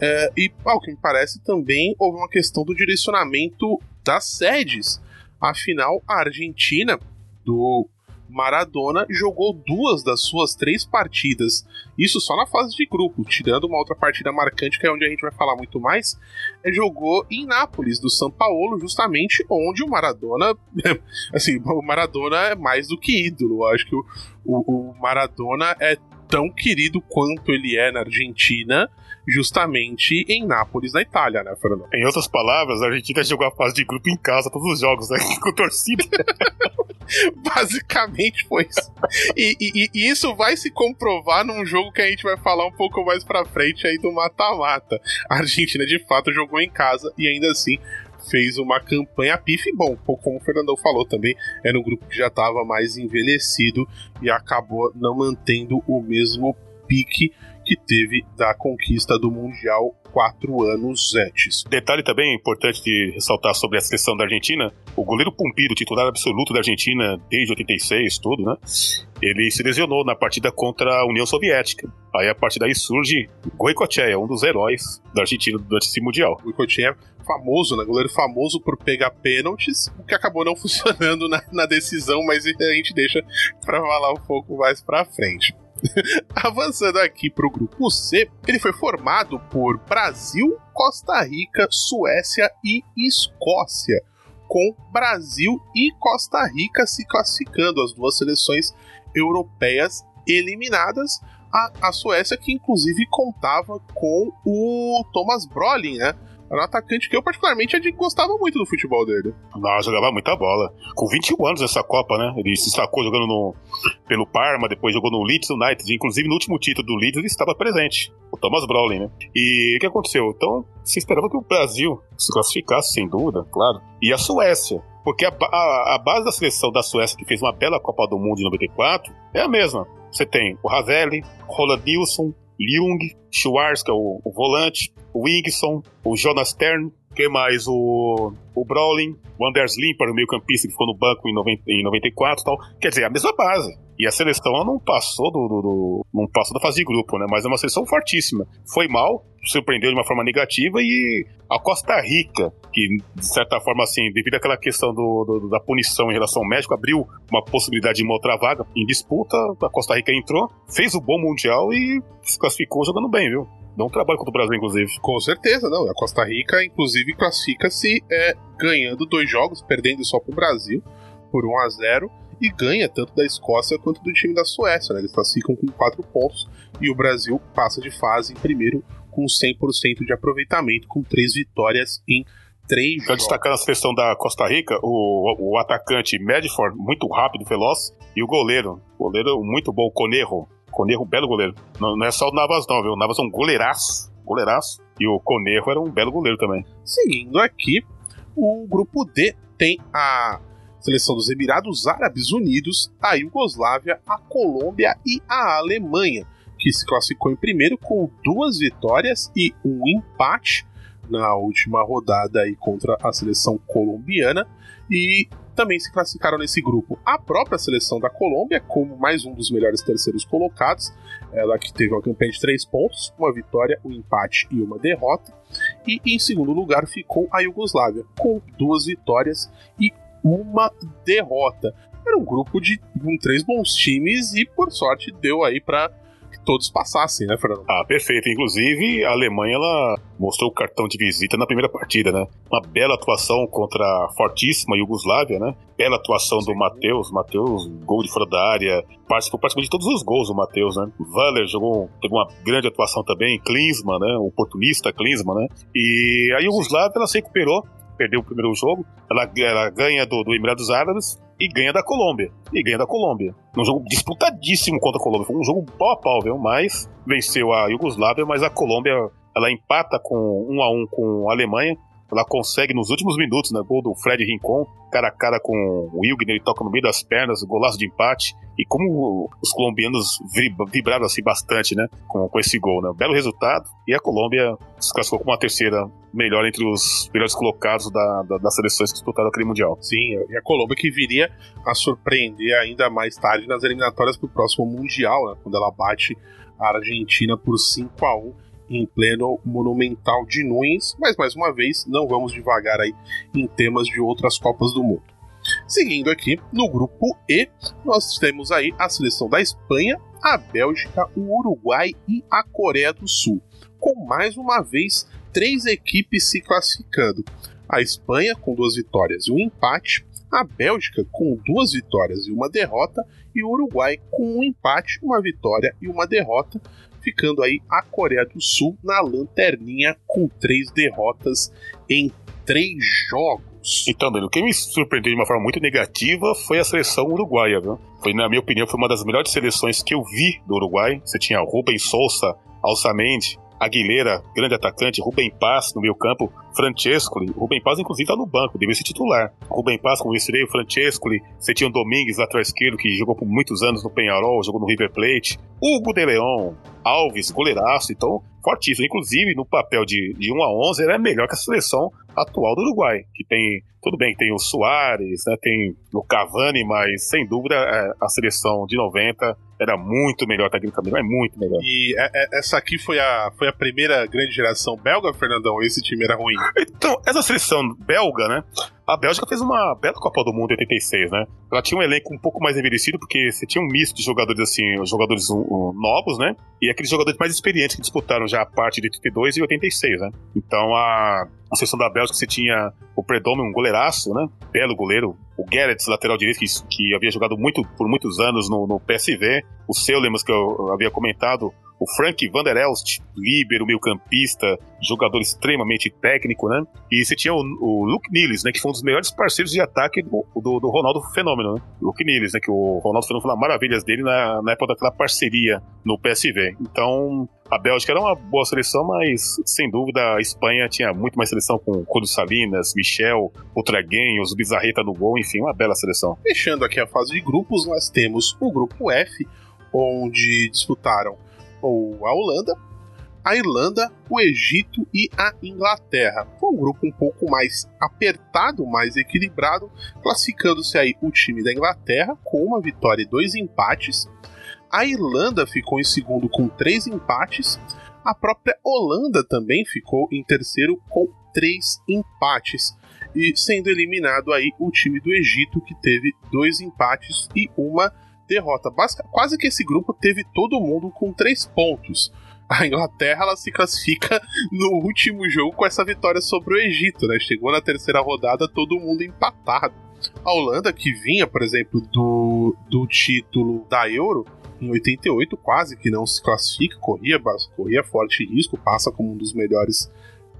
é, e, ao que me parece, também houve uma questão do direcionamento das sedes. Afinal, a Argentina, do Maradona, jogou duas das suas três partidas. Isso só na fase de grupo, tirando uma outra partida marcante, que é onde a gente vai falar muito mais. É, jogou em Nápoles, do São Paulo, justamente onde o Maradona. assim, o Maradona é mais do que ídolo. Eu acho que o, o, o Maradona é tão querido quanto ele é na Argentina justamente em Nápoles, na Itália, né, Fernando? Em outras palavras, a Argentina jogou a fase de grupo em casa, todos os jogos, né, com torcida. Basicamente foi isso. E, e, e, isso vai se comprovar num jogo que a gente vai falar um pouco mais pra frente aí do mata-mata. A Argentina de fato jogou em casa e ainda assim fez uma campanha pif bom, como o Fernandão falou também, era um grupo que já estava mais envelhecido e acabou não mantendo o mesmo pique que teve da conquista do Mundial quatro anos antes. Detalhe também importante de ressaltar sobre a seleção da Argentina: o goleiro Pumpido, titular absoluto da Argentina desde 86, tudo, né? Ele se lesionou na partida contra a União Soviética. Aí a partir daí surge Goicoechea, um dos heróis da Argentina durante esse Mundial. Goicoechea famoso, né? Goleiro famoso por pegar pênaltis, o que acabou não funcionando na, na decisão, mas a gente deixa para falar um pouco mais pra frente. Avançando aqui para o grupo C, ele foi formado por Brasil, Costa Rica, Suécia e Escócia, com Brasil e Costa Rica se classificando, as duas seleções europeias eliminadas. A, a Suécia, que inclusive contava com o Thomas Brolin, né? Era um atacante que eu, particularmente, gostava muito do futebol dele. Não, jogava muita bola. Com 21 anos nessa Copa, né? Ele se sacou jogando no, pelo Parma, depois jogou no Leeds United. Inclusive, no último título do Leeds, ele estava presente. O Thomas Brolin, né? E o que aconteceu? Então, se esperava que o Brasil se classificasse, sem dúvida, claro. E a Suécia. Porque a, a- a base da seleção da Suécia, que fez uma bela Copa do Mundo em 94, é a mesma. Você tem o Ravelli, Roland Nilsson, Ljung, Schwarz, que é o, o volante, o Wigson, o Jonas Stern, que mais? O, o Brolin, o Anders Limper, o meio-campista que ficou no banco em, 90, em 94 e tal. Quer dizer, a mesma base. E a seleção não passou do, do- do- não passou da fase de grupo, né? Mas é uma seleção fortíssima. Foi mal, surpreendeu de uma forma negativa e a Costa Rica, que de certa forma assim, devido àquela questão do, do- da punição em relação ao México, abriu uma possibilidade de uma outra vaga em disputa. A Costa Rica entrou, fez o bom mundial e se classificou jogando bem, viu? Deu um trabalho contra o Brasil, inclusive. Com certeza, não. A Costa Rica, inclusive, classifica-se é, ganhando dois jogos, perdendo só pro Brasil, por 1 a 0 e ganha tanto da Escócia quanto do time da Suécia. Né? Eles classificam com quatro pontos e o Brasil passa de fase em primeiro com 100% de aproveitamento, com três vitórias em três jogos. destacar na seleção da Costa Rica o, o atacante Medford, muito rápido, veloz, e o goleiro, goleiro muito bom, Conejo. Conejo, belo goleiro. Não, não é só o Navas, não, viu? O Navas é um goleiraço, goleiraço. E o Conejo era um belo goleiro também. Seguindo aqui, o grupo D tem a seleção dos Emirados Árabes Unidos, a Iugoslávia, a Colômbia e a Alemanha, que se classificou em primeiro com duas vitórias e um empate na última rodada aí contra a seleção colombiana e também se classificaram nesse grupo a própria seleção da Colômbia como mais um dos melhores terceiros colocados, ela que teve uma campanha de três pontos, uma vitória, um empate e uma derrota. E em segundo lugar ficou a Iugoslávia, com duas vitórias e uma derrota. Era um grupo de com três bons times e, por sorte, deu aí para que todos passassem, né, Fernando? Ah, perfeito. Inclusive, a Alemanha ela mostrou o cartão de visita na primeira partida, né? Uma bela atuação contra a fortíssima Iugoslávia, né? Bela atuação do Matheus. Matheus, gol de fora da área. Participou praticamente de todos os gols o Matheus, né? Valer jogou, teve uma grande atuação também. Klinsmann, né? O oportunista Klinsmann, né? E a Iugoslávia ela se recuperou. Perdeu o primeiro jogo, ela, ela ganha do, do Emirados Árabes e ganha da Colômbia. E ganha da Colômbia. Num jogo disputadíssimo contra a Colômbia. Foi um jogo pau a pau, viu? Mas venceu a Iugoslávia, mas a Colômbia ela empata com um a um com a Alemanha. Ela consegue nos últimos minutos, né? Gol do Fred Rincon, cara a cara com o Wilgner, ele toca no meio das pernas, golaço de empate. E como os colombianos vib- vibraram assim bastante, né? Com, com esse gol, né? Belo resultado. E a Colômbia se classificou como a terceira melhor entre os melhores colocados da, da- das seleções que disputaram aquele Mundial. Sim, e a Colômbia que viria a surpreender ainda mais tarde nas eliminatórias para o próximo Mundial, né, quando ela bate a Argentina por 5 a 1 em pleno Monumental de Nunes, mas mais uma vez não vamos devagar aí em temas de outras Copas do Mundo. Seguindo aqui, no grupo E, nós temos aí a seleção da Espanha, a Bélgica, o Uruguai e a Coreia do Sul, com mais uma vez três equipes se classificando. A Espanha com duas vitórias e um empate, a Bélgica com duas vitórias e uma derrota, e o Uruguai com um empate, uma vitória e uma derrota, ficando aí a Coreia do Sul na lanterninha com três derrotas em três jogos. Então, Danilo, o que me surpreendeu de uma forma muito negativa foi a seleção uruguaia, viu? Foi, na minha opinião, foi uma das melhores seleções que eu vi do Uruguai. Você tinha Rubem Sousa, Alçamendi, Aguilera, grande atacante, Rubem Paz no meio campo, Francescoli. Rubem Paz, inclusive, tá no banco, deveria ser titular. Rubem Paz, como eu o Francescoli. Você tinha o Domingues, lateral esquerdo, que jogou por muitos anos no Penharol, jogou no River Plate. Hugo de Leon, Alves, goleiraço. Então, fortíssimo. Inclusive, no papel de, de 1 a 11, ele é melhor que a seleção atual do Uruguai, que tem, tudo bem, tem o Soares, né, tem o Cavani, mas sem dúvida é, a seleção de 90 era muito melhor tecnicamente, é muito melhor. E é- é- essa aqui foi a, foi a primeira grande geração belga, Fernandão? Esse time era ruim. Então, essa seleção belga, né? A Bélgica fez uma bela Copa do Mundo em 86, né? Ela tinha um elenco um pouco mais envelhecido, porque você tinha um misto de jogadores, assim, jogadores novos, né? E aqueles jogadores mais experientes que disputaram já a parte de 82 e 86, né? Então, a, a seleção da Bélgica, você tinha o Predome, um goleiraço, né? Belo goleiro. O Gerrits, lateral direito, que, que havia jogado muito, por muitos anos no, no PSV. O Seulemans, que eu havia comentado. O Frank Van der Elst, líbero, meio campista, jogador extremamente técnico, né? E você tinha o, o Luke Niles, né? Que foi um dos melhores parceiros de ataque do, do, do Ronaldo Fenômeno, né? Luke Niles, né? Que o Ronaldo Fenômeno falou maravilhas dele na, na época daquela parceria no PSV. Então, a Bélgica era uma boa seleção, mas sem dúvida a Espanha tinha muito mais seleção com Codo Salinas, Michel, Ultraguenhos, Bizarreta no gol, enfim, uma bela seleção. Fechando aqui a fase de grupos, nós temos o grupo F, onde disputaram a Holanda, a Irlanda, o Egito e a Inglaterra. Foi um grupo um pouco mais apertado, mais equilibrado, classificando-se aí o time da Inglaterra com uma vitória e dois empates. A Irlanda ficou em segundo com três empates. A própria Holanda também ficou em terceiro com três empates. E sendo eliminado aí o time do Egito, que teve dois empates e uma derrota. Basic, quase que esse grupo teve todo mundo com três pontos. A Inglaterra ela se classifica no último jogo com essa vitória sobre o Egito, né? Chegou na terceira rodada todo mundo empatado. A Holanda, que vinha, por exemplo, do, do título da Euro, em 88 quase que não se classifica, corria, corria forte risco, passa como um dos melhores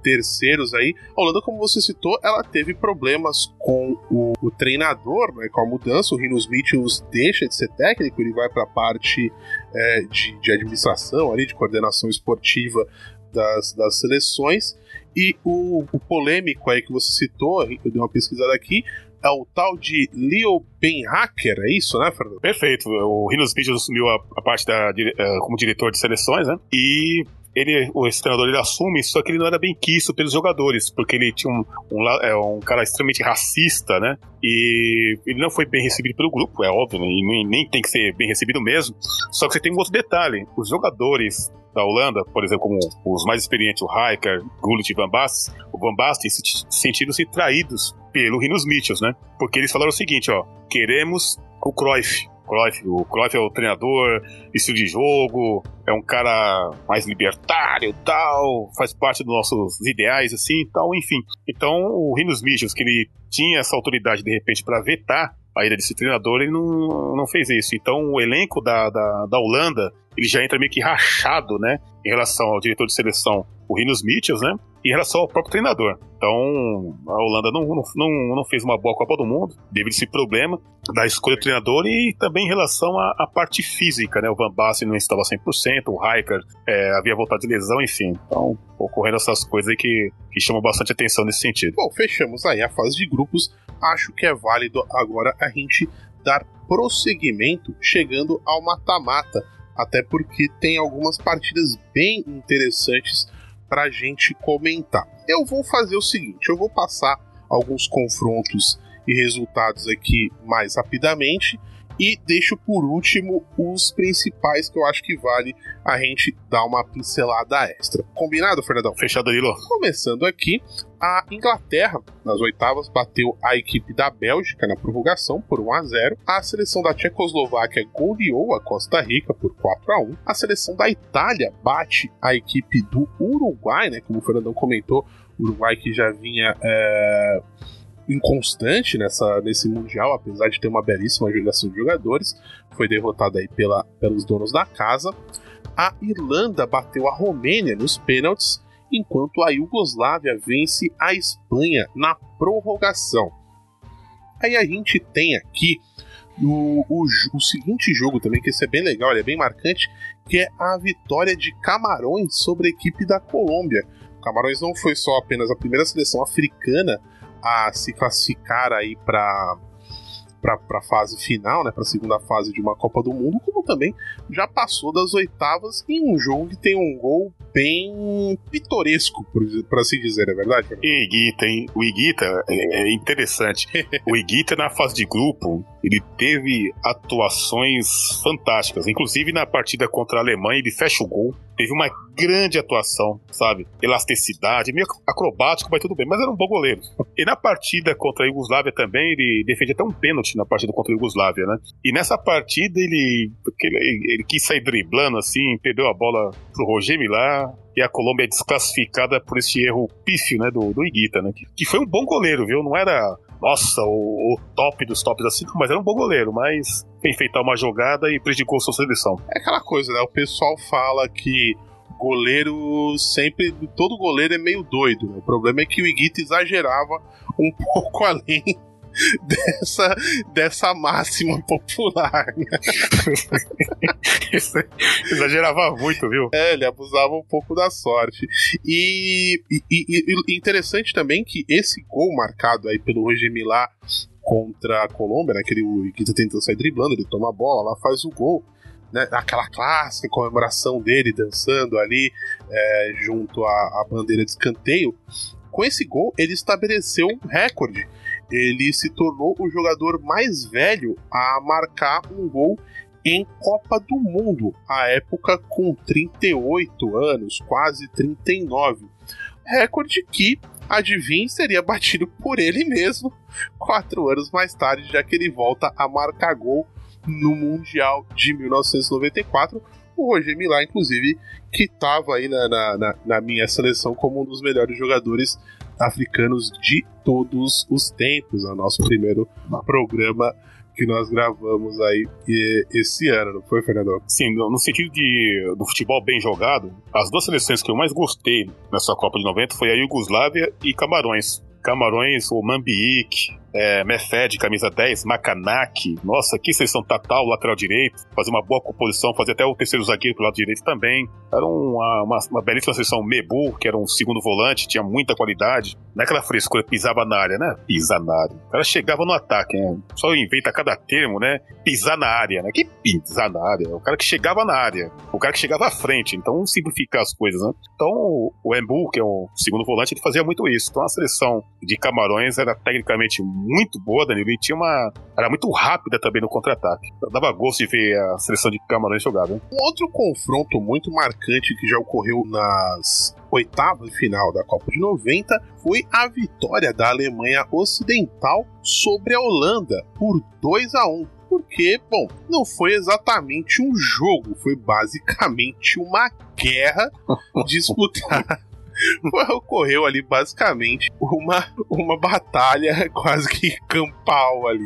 terceiros aí. A Holanda, como você citou, ela teve problemas com o, o treinador, né, com a mudança. O Rinos Mitchells deixa de ser técnico, ele vai para a parte é, de, de administração, ali, de coordenação esportiva das, das seleções. E o, o, polêmico aí que você citou, eu dei uma pesquisada aqui, é o tal de Leo Benhacker, é isso, né, Fernando? Perfeito. O Rinos Mitchell assumiu a, a parte da, uh, como diretor de seleções, né? E ele, o treinador ele assume, só que ele não era bem quisto pelos jogadores, porque ele tinha um, um, é, um, cara extremamente racista, né? E ele não foi bem recebido pelo grupo, é óbvio, né? e nem, nem tem que ser bem recebido mesmo. Só que você tem um outro detalhe: os jogadores da Holanda, por exemplo, como os mais experientes, o Rijker, Gullit e Van Basten, o Van Basten sentiram-se traídos pelo Rinos Mitchells, né? Porque eles falaram o seguinte, ó, queremos o Cruyff, Cruyff. O Cruyff é o treinador, estilo de jogo, é um cara mais libertário tal, faz parte dos nossos ideais, assim tal, enfim. Então, o Rinos Michels, que ele tinha essa autoridade de repente para vetar a ida desse treinador, ele não, não fez isso. Então, o elenco da, da, da Holanda, ele já entra meio que rachado, né, em relação ao diretor de seleção, o Rinos Michels, né, em relação ao próprio treinador. Então, a Holanda não, não, não fez uma boa Copa do Mundo, devido a esse problema da escolha do treinador e também em relação à, à parte física, né? O Van Basten não estava 100%, o Rijkaard é, havia voltado de lesão, enfim. Então, ocorrendo essas coisas aí que, que chamam bastante atenção nesse sentido. Bom, fechamos aí a fase de grupos. Acho que é válido agora a gente dar prosseguimento chegando ao mata-mata, até porque tem algumas partidas bem interessantes para a gente comentar. Eu vou fazer o seguinte: eu vou passar alguns confrontos e resultados aqui mais rapidamente e deixo por último os principais que eu acho que vale a gente dar uma pincelada extra. Combinado, Fernandão? Fechado, Danilo. Começando aqui, a Inglaterra, nas oitavas, bateu a equipe da Bélgica na prorrogação por 1 a 0. A seleção da Tchecoslováquia goleou a Costa Rica por 4 a 1. A seleção da Itália bate a equipe do Uruguai, né? Como o Fernandão comentou, o Uruguai que já vinha. É inconstante nessa, nesse Mundial, apesar de ter uma belíssima geração de jogadores. Foi derrotada aí pela, pelos donos da casa. A Irlanda bateu a Romênia nos pênaltis, enquanto a Iugoslávia vence a Espanha na prorrogação. Aí a gente tem aqui o, o, o, seguinte jogo também, que esse é bem legal, ele é bem marcante, que é a vitória de Camarões sobre a equipe da Colômbia. Camarões não foi só apenas a primeira seleção africana a se classificar aí para para a fase final, né, para a segunda fase de uma Copa do Mundo, como também já passou das oitavas em um jogo que tem um gol bem pitoresco, por assim dizer, é verdade? Iguita, hein? O Iguita é, é interessante. o Iguita na fase de grupo, ele teve atuações fantásticas, inclusive na partida contra a Alemanha, ele fecha o gol teve uma grande atuação, sabe? Elasticidade, meio acrobático, mas tudo bem, mas era um bom goleiro. E na partida contra a Iugoslávia também, ele defende até um pênalti na partida contra a Iugoslávia, né? E nessa partida ele, ele, ele quis sair driblando assim, perdeu a bola pro Roger Milá, e a Colômbia é desclassificada por esse erro pífio, né, do, do Iguita, né? Que, que foi um bom goleiro, viu? Não era nossa, o, o top dos tops assim, mas era um bom goleiro, mas enfeitar uma jogada e prejudicou sua seleção. É aquela coisa, né? O pessoal fala que goleiro sempre. Todo goleiro é meio doido. Né? O problema é que o Iguita exagerava um pouco além dessa, dessa máxima popular. Né? Exagerava muito, viu? É, ele abusava um pouco da sorte. E, e, e, interessante também que esse gol marcado aí pelo Roger Milá contra a Colômbia, né, que ele, que tá tentando sair driblando, ele toma a bola, lá faz o gol. Né, aquela clássica comemoração dele dançando ali é, junto à, à bandeira de escanteio. Com esse gol, ele estabeleceu um recorde ele se tornou o jogador mais velho a marcar um gol em Copa do Mundo, à época com 38 anos, quase 39. Recorde que, adivinhe, seria batido por ele mesmo quatro anos mais tarde, já que ele volta a marcar gol no Mundial de 1994. O Roger Milá, inclusive, que estava aí na, na, na, minha seleção como um dos melhores jogadores africanos de todos os tempos. É o nosso primeiro programa que nós gravamos aí esse ano, não foi, Fernando? Sim, no sentido de, do futebol bem jogado, as duas seleções que eu mais gostei nessa Copa de 90 foi a Iugoslávia e Camarões. Camarões, o Mambique, é, Mefed, camisa 10, Macanak, nossa, que seleção Tatal, lateral direito, fazer uma boa composição, fazer até o terceiro zagueiro pro lado direito também. Era uma, uma, uma belíssima seleção Mebu, que era um segundo volante, tinha muita qualidade. Naquela frescura, pisava na área, né? Pisar na área. O cara chegava no ataque, né? Só inventa cada termo, né? Pisar na área, né? Que pisar na área? O cara que chegava na área, o cara que chegava à frente. Então, simplificar as coisas, né? Então, o Embu, que é o segundo volante, ele fazia muito isso. Então, a seleção de Camarões era tecnicamente muito boa, Danilo, e tinha uma. Era muito rápida também no contra-ataque. Dava gosto de ver a seleção de Camarões jogar, né? Um outro confronto muito marcante que já ocorreu nas oitavas de final da Copa de 90 foi a vitória da Alemanha Ocidental sobre a Holanda por 2 a 1 porque, bom, não foi exatamente um jogo, foi basicamente uma guerra disputada ocorreu ali basicamente uma, uma batalha quase que campal ali.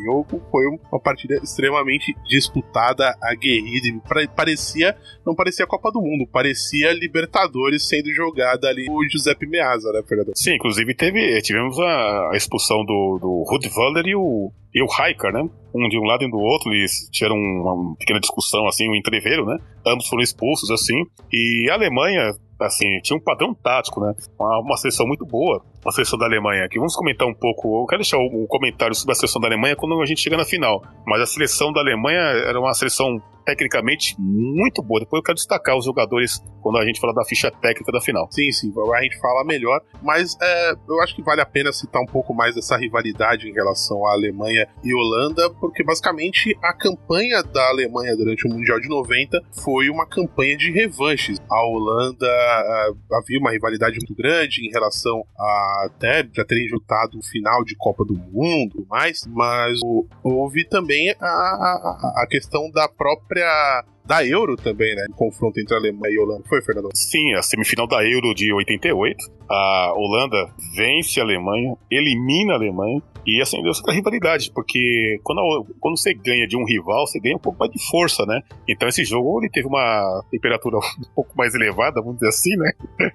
Foi uma partida extremamente disputada, aguerrida. Parecia, não parecia Copa do Mundo, parecia Libertadores sendo jogada ali o Giuseppe Meazza, né, Fernando? Sim, inclusive teve, tivemos a, a expulsão do, do Rudvaller e o, e o Hiker, né? Um de um lado e do outro, eles tiveram uma pequena discussão, assim, um entreveiro, né? Ambos foram expulsos, assim. E a Alemanha assim, tinha um padrão tático, né? Uma, uma seleção muito boa, a seleção da Alemanha aqui. Vamos comentar um pouco, eu quero deixar um comentário sobre a seleção da Alemanha quando a gente chega na final. Mas a seleção da Alemanha era uma seleção tecnicamente muito boa. Depois eu quero destacar os jogadores quando a gente fala da ficha técnica da final. Sim, sim, a gente fala melhor, mas é, eu acho que vale a pena citar um pouco mais dessa rivalidade em relação à Alemanha e Holanda, porque basicamente a campanha da Alemanha durante o Mundial de 90 foi uma campanha de revanches. A Holanda uh, havia uma rivalidade muito grande em relação a até já terem juntado o final de Copa do Mundo, mais, mas o, houve também a, a, a questão da própria da Euro também, né? O confronto entre a Alemanha e a Holanda. Foi, Fernando? Sim, a semifinal da Euro de 88. A Holanda vence a Alemanha, elimina a Alemanha e acendeu essa rivalidade, porque quando, quando você ganha de um rival, você ganha um pouco mais de força, né? Então esse jogo ele teve uma temperatura um pouco mais elevada, vamos dizer assim, né?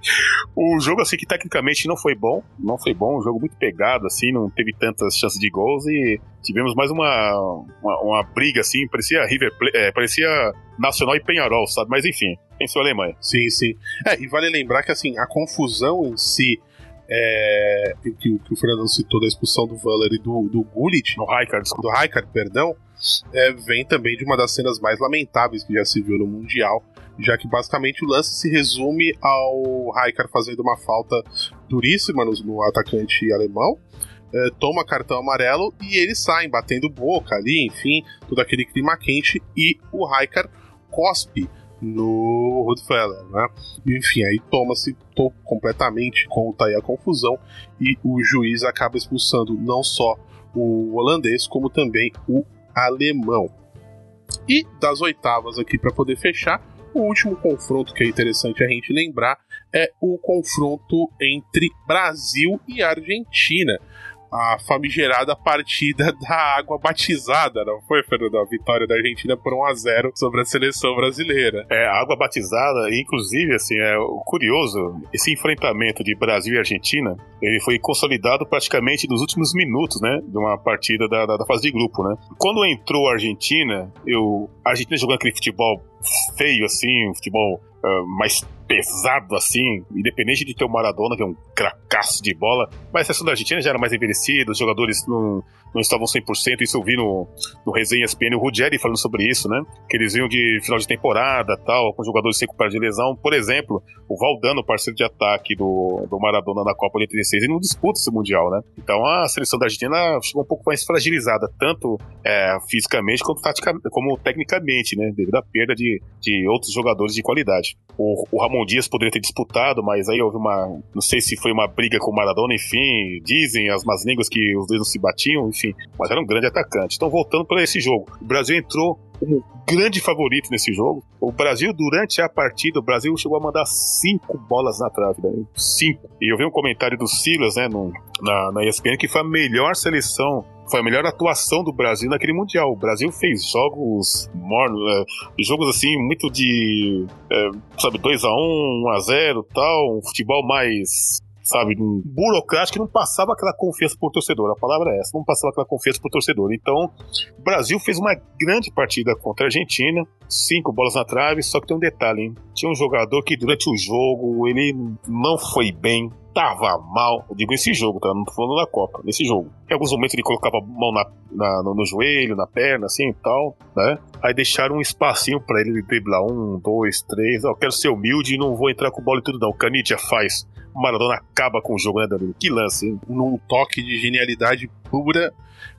O jogo, assim, que tecnicamente não foi bom, não foi bom, um jogo muito pegado, assim, não teve tantas chances de gols e tivemos mais uma, uma, uma briga, assim, parecia River é, parecia Nacional e Penharol, sabe? Mas enfim, pensou a Alemanha. Sim, sim. É, e vale lembrar que, assim, a confusão em si é, que, que, o Fernando citou da expulsão do Valer e do, do Gullit, do Raikard, do Raikard, perdão, é, vem também de uma das cenas mais lamentáveis que já se viu no Mundial, já que basicamente o lance se resume ao Raikard fazendo uma falta duríssima no, no atacante alemão, é, toma cartão amarelo e eles saem batendo boca ali, enfim, todo aquele clima quente e o Raikard cospe no Rudfeller, né? Enfim, aí toma-se completamente conta aí a confusão e o juiz acaba expulsando não só o holandês, como também o alemão. E das oitavas aqui para poder fechar, o último confronto que é interessante a gente lembrar é o confronto entre Brasil e Argentina. A famigerada partida da água batizada, não foi, Fernando? A vitória da Argentina por 1 a 0 sobre a seleção brasileira. É, água batizada, inclusive, assim, é curioso, esse enfrentamento de Brasil e Argentina, ele foi consolidado praticamente nos últimos minutos, né, de uma partida da, da, da fase de grupo, né. Quando entrou a Argentina, eu, a Argentina jogando aquele futebol feio, assim, um futebol uh, mais pesado assim, independente de ter o Maradona, que é um cracaço de bola, mas a seleção da Argentina já era mais envelhecida, os jogadores não, não estavam 100%, isso eu vi no, no resenha ESPN, o Ruggeri falando sobre isso, né, que eles vinham de final de temporada, tal, com jogadores sem recuperados de lesão, por exemplo, o Valdano, parceiro de ataque do, do Maradona na Copa de 86, ele não disputa esse Mundial, né, então a seleção da Argentina chegou um pouco mais fragilizada, tanto é, fisicamente quanto como tecnicamente, né, devido à perda de, de outros jogadores de qualidade. O, o Ramon Dias poderia ter disputado, mas aí houve uma. Não sei se foi uma briga com o Maradona, enfim. Dizem as más línguas que os dois não se batiam, enfim. Mas era um grande atacante. Então, voltando para esse jogo, o Brasil entrou como grande favorito nesse jogo. O Brasil, durante a partida, o Brasil chegou a mandar cinco bolas na trave, né? Cinco. E eu vi um comentário do Silas, né, no, na, na ESPN, que foi a melhor seleção foi a melhor atuação do Brasil naquele Mundial. O Brasil fez jogos mornos, é, jogos assim, muito de, é, sabe, 2x1, 1x0 tal, um futebol mais sabe, burocrático que não passava aquela confiança pro torcedor. A palavra é essa, não passava aquela confiança pro torcedor. Então, o Brasil fez uma grande partida contra a Argentina, cinco bolas na trave, só que tem um detalhe, hein? Tinha um jogador que durante o jogo ele não foi bem, tava mal. Eu digo nesse jogo, tá? Não tô falando da Copa, nesse jogo. Em alguns momentos ele colocava a mão na, na no, no, joelho, na perna, assim e tal, né? Aí deixaram um espacinho para ele driblar um, dois, três. Eu quero ser humilde e não vou entrar com bola e tudo, não. Canidia faz. Maradona acaba com o jogo, né, Danilo? Que lance, hein? Num toque de genialidade pura,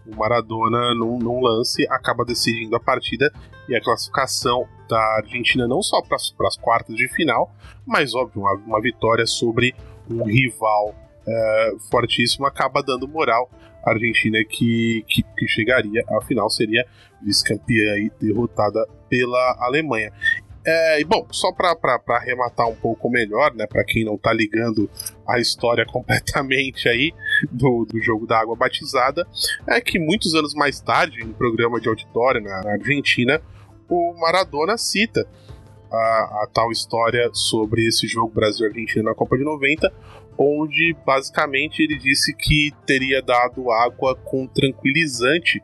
o Maradona, num, num lance, acaba decidindo a partida e a classificação da Argentina não só para as quartas de final, mas, óbvio, uma, uma vitória sobre um rival é, fortíssimo acaba dando moral à Argentina que, que, que chegaria à final, seria vice-campeã e derrotada pela Alemanha. É, e bom, só para arrematar um pouco melhor, né, para quem não tá ligando a história completamente aí do, do jogo da água batizada, é que muitos anos mais tarde, no programa de auditório na, na Argentina, o Maradona cita a, a, tal história sobre esse jogo Brasil-Argentina na Copa de 90, onde basicamente ele disse que teria dado água com tranquilizante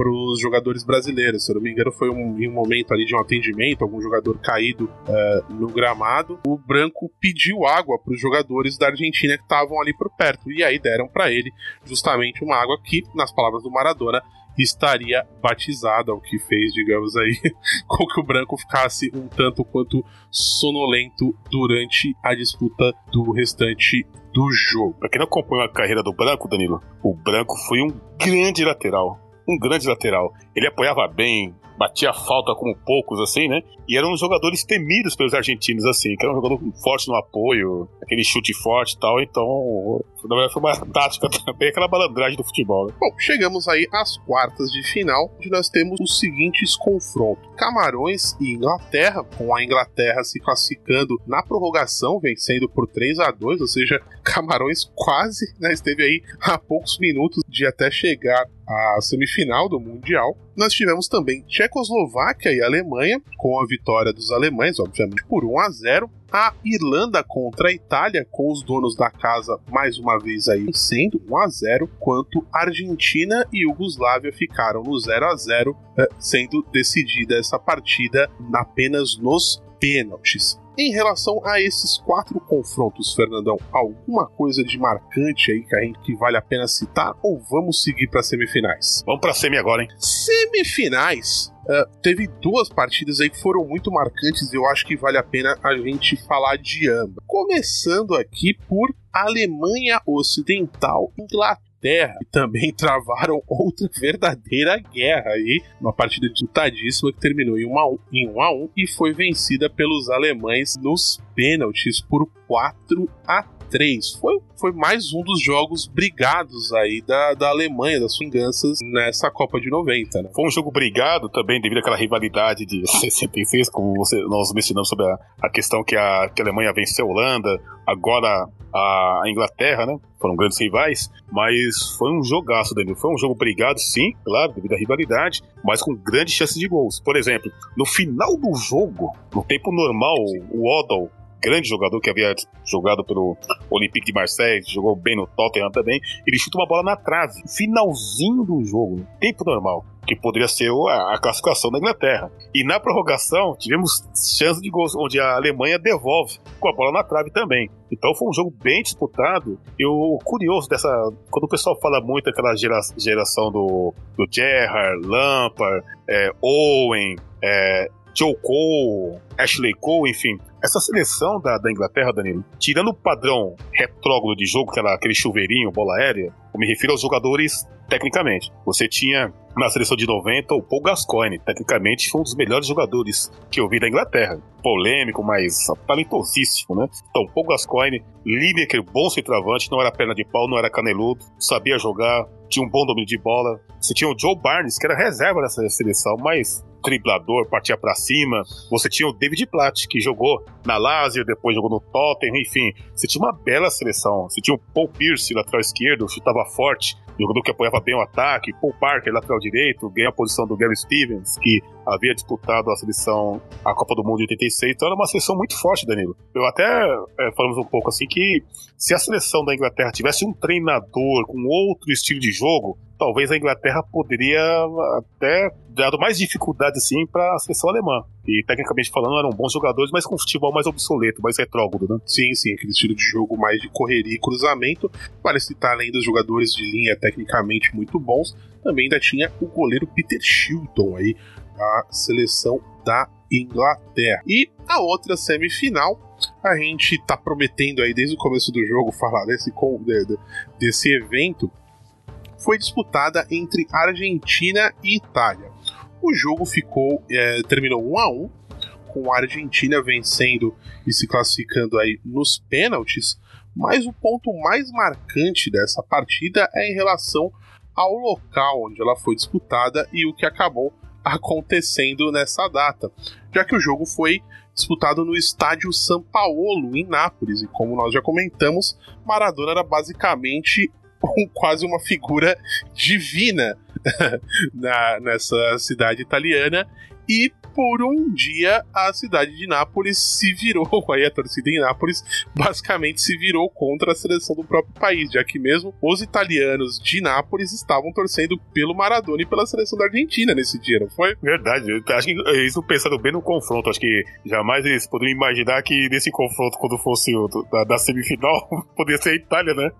para os jogadores brasileiros. Se eu não me engano, foi um, em um momento ali de um atendimento, algum jogador caído uh, no gramado. O Branco pediu água para os jogadores da Argentina que estavam ali por perto. E aí deram para ele justamente uma água que, nas palavras do Maradona, estaria batizada, o que fez, digamos aí, com que o branco ficasse um tanto quanto sonolento durante a disputa do restante do jogo. Pra quem não acompanhou a carreira do branco, Danilo, o branco foi um grande lateral um grande lateral. Ele apoiava bem, batia falta como poucos, assim, né? E eram jogadores temidos pelos argentinos, assim, que era um jogador forte no apoio, aquele chute forte e tal, então, na verdade, foi uma tática também, aquela balandragem do futebol. Né? Bom, chegamos aí às quartas de final, onde nós temos os seguintes confrontos: Camarões e Inglaterra, com a Inglaterra se classificando na prorrogação, vencendo por 3 a 2 ou seja, Camarões quase né, esteve aí a poucos minutos de até chegar à semifinal do Mundial. Nós tivemos também Tchecoslováquia e Alemanha, com a vitória dos alemães, obviamente, por 1 a 0 a Irlanda contra a Itália, com os donos da casa mais uma vez aí sendo 1 a 0 quanto Argentina e Iugoslávia ficaram no 0 a 0 eh, sendo decidida essa partida apenas nos pênaltis. Em relação a esses quatro confrontos, Fernandão, alguma coisa de marcante aí que, a gente, que vale a pena citar ou vamos seguir para semifinais? Vamos para semi agora, hein? Semifinais. Uh, teve duas partidas aí que foram muito marcantes e eu acho que vale a pena a gente falar de ambas. Começando aqui por Alemanha Ocidental, Inglaterra Terra e também travaram outra verdadeira guerra aí, uma partida disputadíssima que terminou em 1 a 1, em 1 a 1 e foi vencida pelos alemães nos pênaltis por 4 a 83 foi, foi mais um dos jogos brigados aí da, da Alemanha, das vinganças nessa Copa de 90, né? Foi um jogo brigado também devido àquela rivalidade de 66, como você, nós mencionamos sobre a, a questão que a, que a Alemanha venceu a Holanda, agora a, Inglaterra, né? Foram grandes rivais, mas foi um jogaço, Danilo. Foi um jogo brigado, sim, claro, devido à rivalidade, mas com grandes chances de gols. Por exemplo, no final do jogo, no tempo normal, o Odell grande jogador que havia jogado pelo Olympique de Marseille, jogou bem no Tottenham também, ele chuta uma bola na trave, finalzinho do jogo, tempo normal, que poderia ser a, classificação da Inglaterra. E na prorrogação, tivemos chance de gols, onde a Alemanha devolve com a bola na trave também. Então foi um jogo bem disputado. E o curioso dessa. Quando o pessoal fala muito daquela gera, geração do, do Gerrard, Lampard, é, Owen, é, Joe Cole, Ashley Cole, enfim. Essa seleção da, da Inglaterra, Danilo, tirando o padrão retrógrado de jogo, que era aquele chuveirinho, bola aérea, eu me refiro aos jogadores tecnicamente. Você tinha na seleção de 90 o Paul Gascoigne, tecnicamente foi um dos melhores jogadores que eu vi da Inglaterra. Polêmico, mas talentosíssimo, né? Então, Paul Gascoigne, Lineker, bom centroavante, não era perna de pau, não era caneludo, sabia jogar, tinha um bom domínio de bola. Você tinha o Joe Barnes, que era reserva dessa seleção, mas driblador, partia para cima. Você tinha o David Platt, que jogou na Lazio, depois jogou no Tottenham, enfim. Você tinha uma bela seleção. Você tinha o Paul Pierce, lateral esquerdo, chutava forte, jogador que apoiava bem o ataque. Paul Parker, lateral direito, ganha a posição do Gary Stevens, que havia disputado a seleção, a Copa do Mundo de 86. Então era uma seleção muito forte, Danilo. Eu até é, falamos um pouco assim que se a seleção da Inglaterra tivesse um treinador com outro estilo de jogo, talvez a Inglaterra poderia até dado mais dificuldade assim para a seleção alemã. E tecnicamente falando, eram bons jogadores, mas com futebol mais obsoleto, mais retrógrado, né? Sim, sim, aquele estilo de jogo mais de correria e cruzamento. Vale citar além dos jogadores de linha tecnicamente muito bons, também ainda tinha o goleiro Peter Shilton aí, a seleção da Inglaterra. E a outra semifinal, a gente tá prometendo aí desde o começo do jogo falar desse, desse evento, foi disputada entre Argentina e Itália. O jogo ficou é, terminou 1 a 1 com a Argentina vencendo e se classificando aí nos pênaltis. Mas o ponto mais marcante dessa partida é em relação ao local onde ela foi disputada e o que acabou acontecendo nessa data, já que o jogo foi disputado no estádio São Paulo, em Nápoles, e como nós já comentamos, Maradona era basicamente um, quase uma figura divina na, nessa cidade italiana. E por um dia a cidade de Nápoles se virou, aí a torcida em Nápoles basicamente se virou contra a seleção do próprio país, já que mesmo os italianos de Nápoles estavam torcendo pelo Maradona e pela seleção da Argentina nesse dia, não foi? Verdade, acho que isso pensando bem no confronto, acho que jamais eles poderiam imaginar que nesse confronto, quando fosse o da, da semifinal, poderia ser a Itália, né?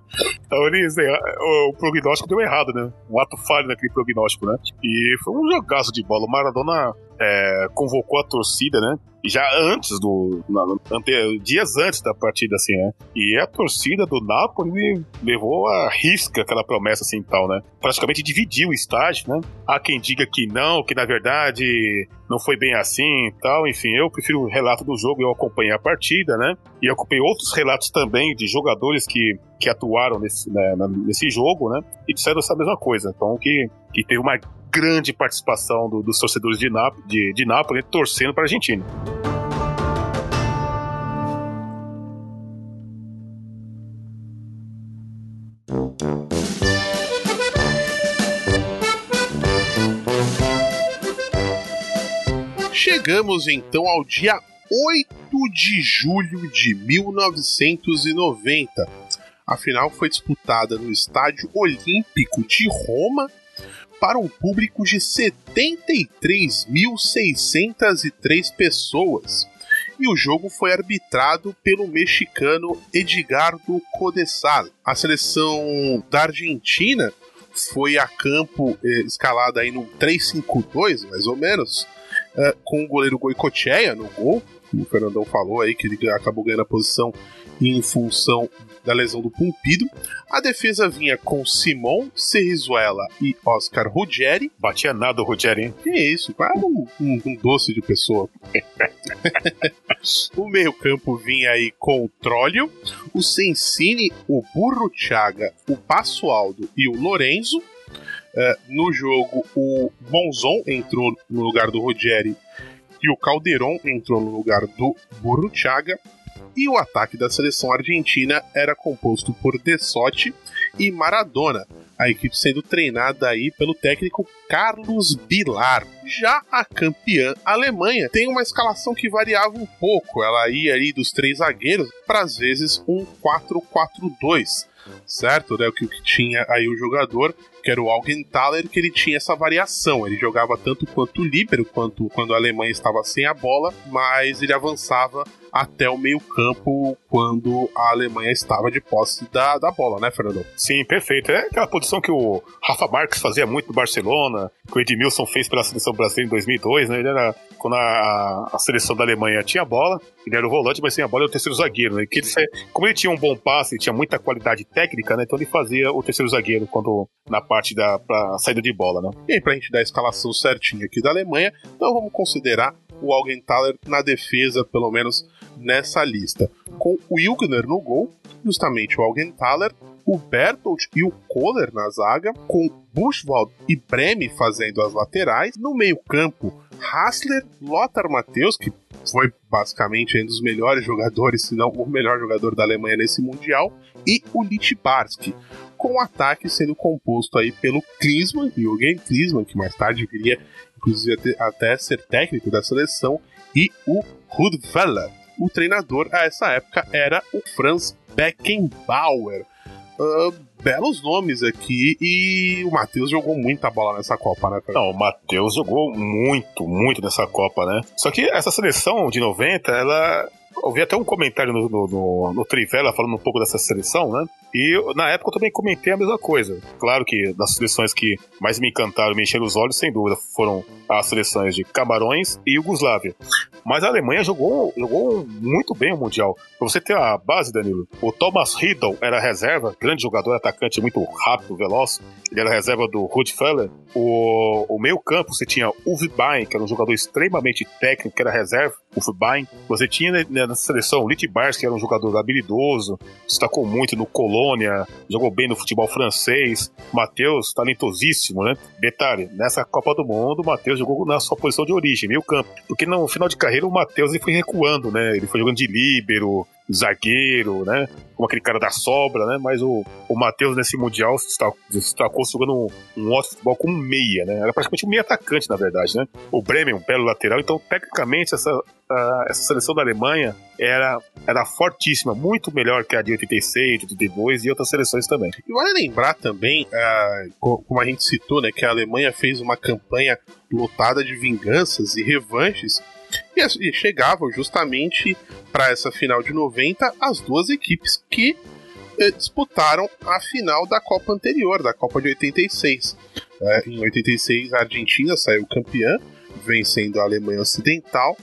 Então eles, é, o, o prognóstico deu errado, né? Um ato falho naquele prognóstico, né? E foi um jogaço de bola. O Maradona é, convocou a torcida, né? Já antes do. Na, ante, dias antes da partida, assim, né? E a torcida do Napoli levou a risca aquela promessa, assim, tal, né? Praticamente dividiu o estádio, né? Há quem diga que não, que na verdade não foi bem assim tal. Enfim, eu prefiro o relato do jogo, eu acompanhei a partida, né? E acompanhei outros relatos também de jogadores que, que atuaram nesse, né, nesse jogo, né? E disseram essa mesma coisa. Então, que, que teve uma grande participação do, dos torcedores de, Náp de, de Nápoles torcendo para a Argentina. Chegamos então ao dia 8 de julho de 1990. A final foi disputada no Estádio Olímpico de Roma para um público de 73.603 pessoas. E o jogo foi arbitrado pelo mexicano Edgardo Codesal. A seleção da Argentina foi a campo eh, escalada aí no 3-5-2, mais ou menos, eh, com o goleiro Goicoechea no gol. O Fernandão falou aí que ele acabou ganhando a posição em função da lesão do Pumpido. A defesa vinha com Simon Serrizuela e Oscar Ruggeri. Batia nada o Ruggeri, hein? Que isso, quase um, um, um doce de pessoa. o meio-campo vinha aí com o Trolio, o Sensini, o Burro Chaga, o Passualdo e o Lorenzo. Uh, no jogo, o Monzon entrou no lugar do Ruggeri e o Calderon entrou no lugar do Burro Chaga. E o ataque da seleção argentina era composto por De Sotti e Maradona, a equipe sendo treinada aí pelo técnico Carlos Bilar. Já a campeã Alemanha tem uma escalação que variava um pouco, ela ia ali dos três zagueiros para às vezes um 4-4-2, certo? Né? O que tinha aí o jogador que era o Augenthaler, que ele tinha essa variação. Ele jogava tanto quanto líbero, quanto quando a Alemanha estava sem a bola, mas ele avançava até o meio-campo quando a Alemanha estava de posse da, da bola, né, Fernando? Sim, perfeito. É aquela posição que o Rafa Marques fazia muito no Barcelona, que o Edmilson fez pela seleção brasileira em 2002, né? Ele era quando a, a seleção da Alemanha tinha a bola, ele era o volante, mas sem a bola era o terceiro zagueiro, né? Que ele, como ele tinha um bom passe, ele tinha muita qualidade técnica, né? Então ele fazia o terceiro zagueiro quando na parte da pra saída de bola, né? E aí, pra gente dar a escalação certinha aqui da Alemanha, então vamos considerar o Augenthaler na defesa, pelo menos nessa lista. Com o Ilgner no gol, justamente o Augenthaler, o Bertolt e o Kohler na zaga, com Buchwald e Breme fazendo as laterais. No meio-campo, Hassler, Lothar Matthäus, que foi basicamente um dos melhores jogadores, se não o melhor jogador da Alemanha nesse Mundial, e o Littbarski, com o ataque sendo composto aí pelo Klinsmann, Jürgen Klinsmann, que mais tarde viria inclusive até ser técnico da seleção, e o Rudfeller. O treinador a essa época era o Franz Beckenbauer. Uh, belos nomes aqui e o Matheus jogou muita bola nessa Copa, né? Não, o Matheus jogou muito, muito nessa Copa, né? Só que essa seleção de 90, ela ouvi até um comentário no, no, no, no, Trivela falando um pouco dessa seleção, né? E na época eu também comentei a mesma coisa. Claro que das seleções que mais me encantaram, me encheram os olhos, sem dúvida, foram as seleções de Camarões e Yugoslávia. Mas a Alemanha jogou, jogou muito bem o Mundial. Pra você ter a base, Danilo, o Thomas Riddle era reserva, grande jogador, atacante muito rápido, veloz. Ele era reserva do Rudfeller. O, o meio campo você tinha o Vibain, que era um jogador extremamente técnico, que era reserva, o Vibain. Você tinha né, na seleção Litbars, que era um jogador habilidoso, destacou muito no Colônia, jogou bem no futebol francês. Matheus, talentosíssimo, né? Detalhe, nessa Copa do Mundo, o Matheus jogou na sua posição de origem, meio campo. Porque no final de carreira o Matheus foi recuando, né? Ele foi jogando de líbero, zagueiro, né? Como aquele cara da sobra, né? Mas o, o Matheus nesse Mundial se destacou jogando um, um ótimo futebol como meia, né? Era praticamente um meia atacante, na verdade, né? O Bremen, um belo lateral. Então, tecnicamente, essa, a, essa seleção da Alemanha era, era fortíssima, muito melhor que a de 86, 82 e outras seleções também. E vale lembrar também, como a gente citou, né? Que a Alemanha fez uma campanha lotada de vinganças e revanches e, chegavam justamente para essa final de 90 as duas equipes que eh, disputaram a final da Copa anterior, da Copa de 86. É, em 86, a Argentina saiu campeã, vencendo a Alemanha Ocidental,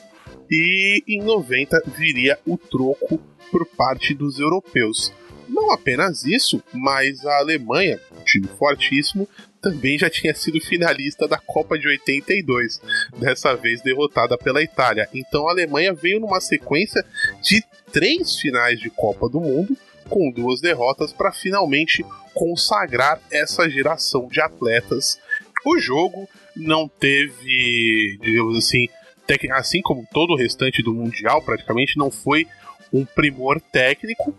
e em 90 viria o troco por parte dos europeus. Não apenas isso, mas a Alemanha, um time fortíssimo, também já tinha sido finalista da Copa de 82, dessa vez derrotada pela Itália. Então a Alemanha veio numa sequência de três finais de Copa do Mundo, com duas derrotas para finalmente consagrar essa geração de atletas. O jogo não teve, digamos assim, assim como todo o restante do Mundial, praticamente não foi um primor técnico,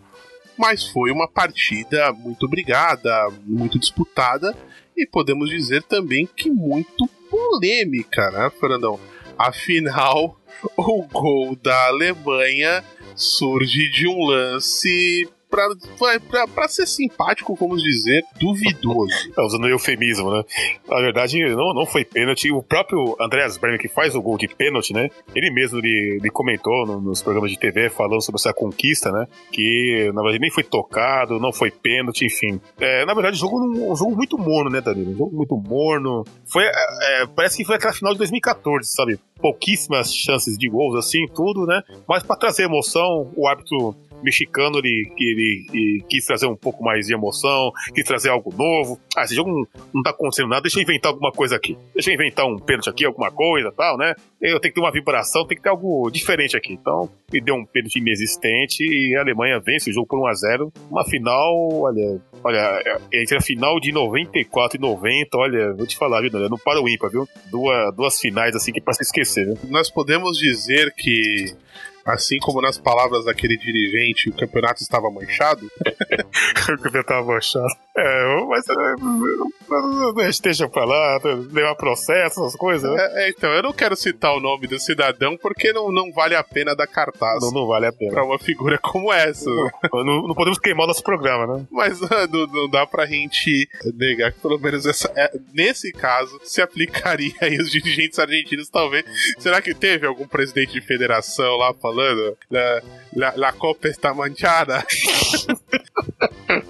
mas foi uma partida muito brigada, muito disputada e podemos dizer também que muito polêmica, né, Fernandão? Afinal, o gol da Alemanha surge de um lance para ser simpático, vamos dizer, duvidoso. É, usando eufemismo, né? Na verdade, não, não foi pênalti. O próprio Andreas Bremer, que faz o gol de pênalti, né? Ele mesmo ele, ele comentou no, nos programas de TV falando sobre essa conquista, né? Que na verdade nem foi tocado, não foi pênalti, enfim. É, na verdade, jogo um jogo muito morno, né, Danilo? Um jogo muito morno. Foi, é, é parece que foi aquela final de 2014, sabe? Pouquíssimas chances de gols, assim, tudo, né? Mas para trazer emoção, o árbitro mexicano ele, ele, ele quis trazer um pouco mais de emoção, quis trazer algo novo. Ah, esse jogo não, não tá acontecendo nada, deixa eu inventar alguma coisa aqui. Deixa eu inventar um pênalti aqui, alguma coisa tal, né? Eu tenho que ter uma vibração, tem que ter algo diferente aqui. Então, me deu um pênalti inexistente e a Alemanha vence o jogo por 1x0. Uma final, olha, olha, entre a final de 94 e 90, olha, vou te falar, viu, não para o ímpar, viu? Duas, duas finais assim que é pra se esquecer, viu? Nós podemos dizer que Assim como nas palavras daquele dirigente, o campeonato estava manchado. o campeonato estava manchado. É, mas é, deixa pra lá, levar processo, essas coisas. Né? É, então, eu não quero citar o nome do cidadão porque não, não vale a pena dar cartaz. Não, não vale a pena. Pra uma figura como essa. Não, não, não podemos queimar nosso programa, né? Mas não, não, dá pra gente negar que pelo menos essa, é, nesse caso se aplicaria aí os dirigentes argentinos, talvez. Será que teve algum presidente de federação lá falando? La, la, la Copa está manchada.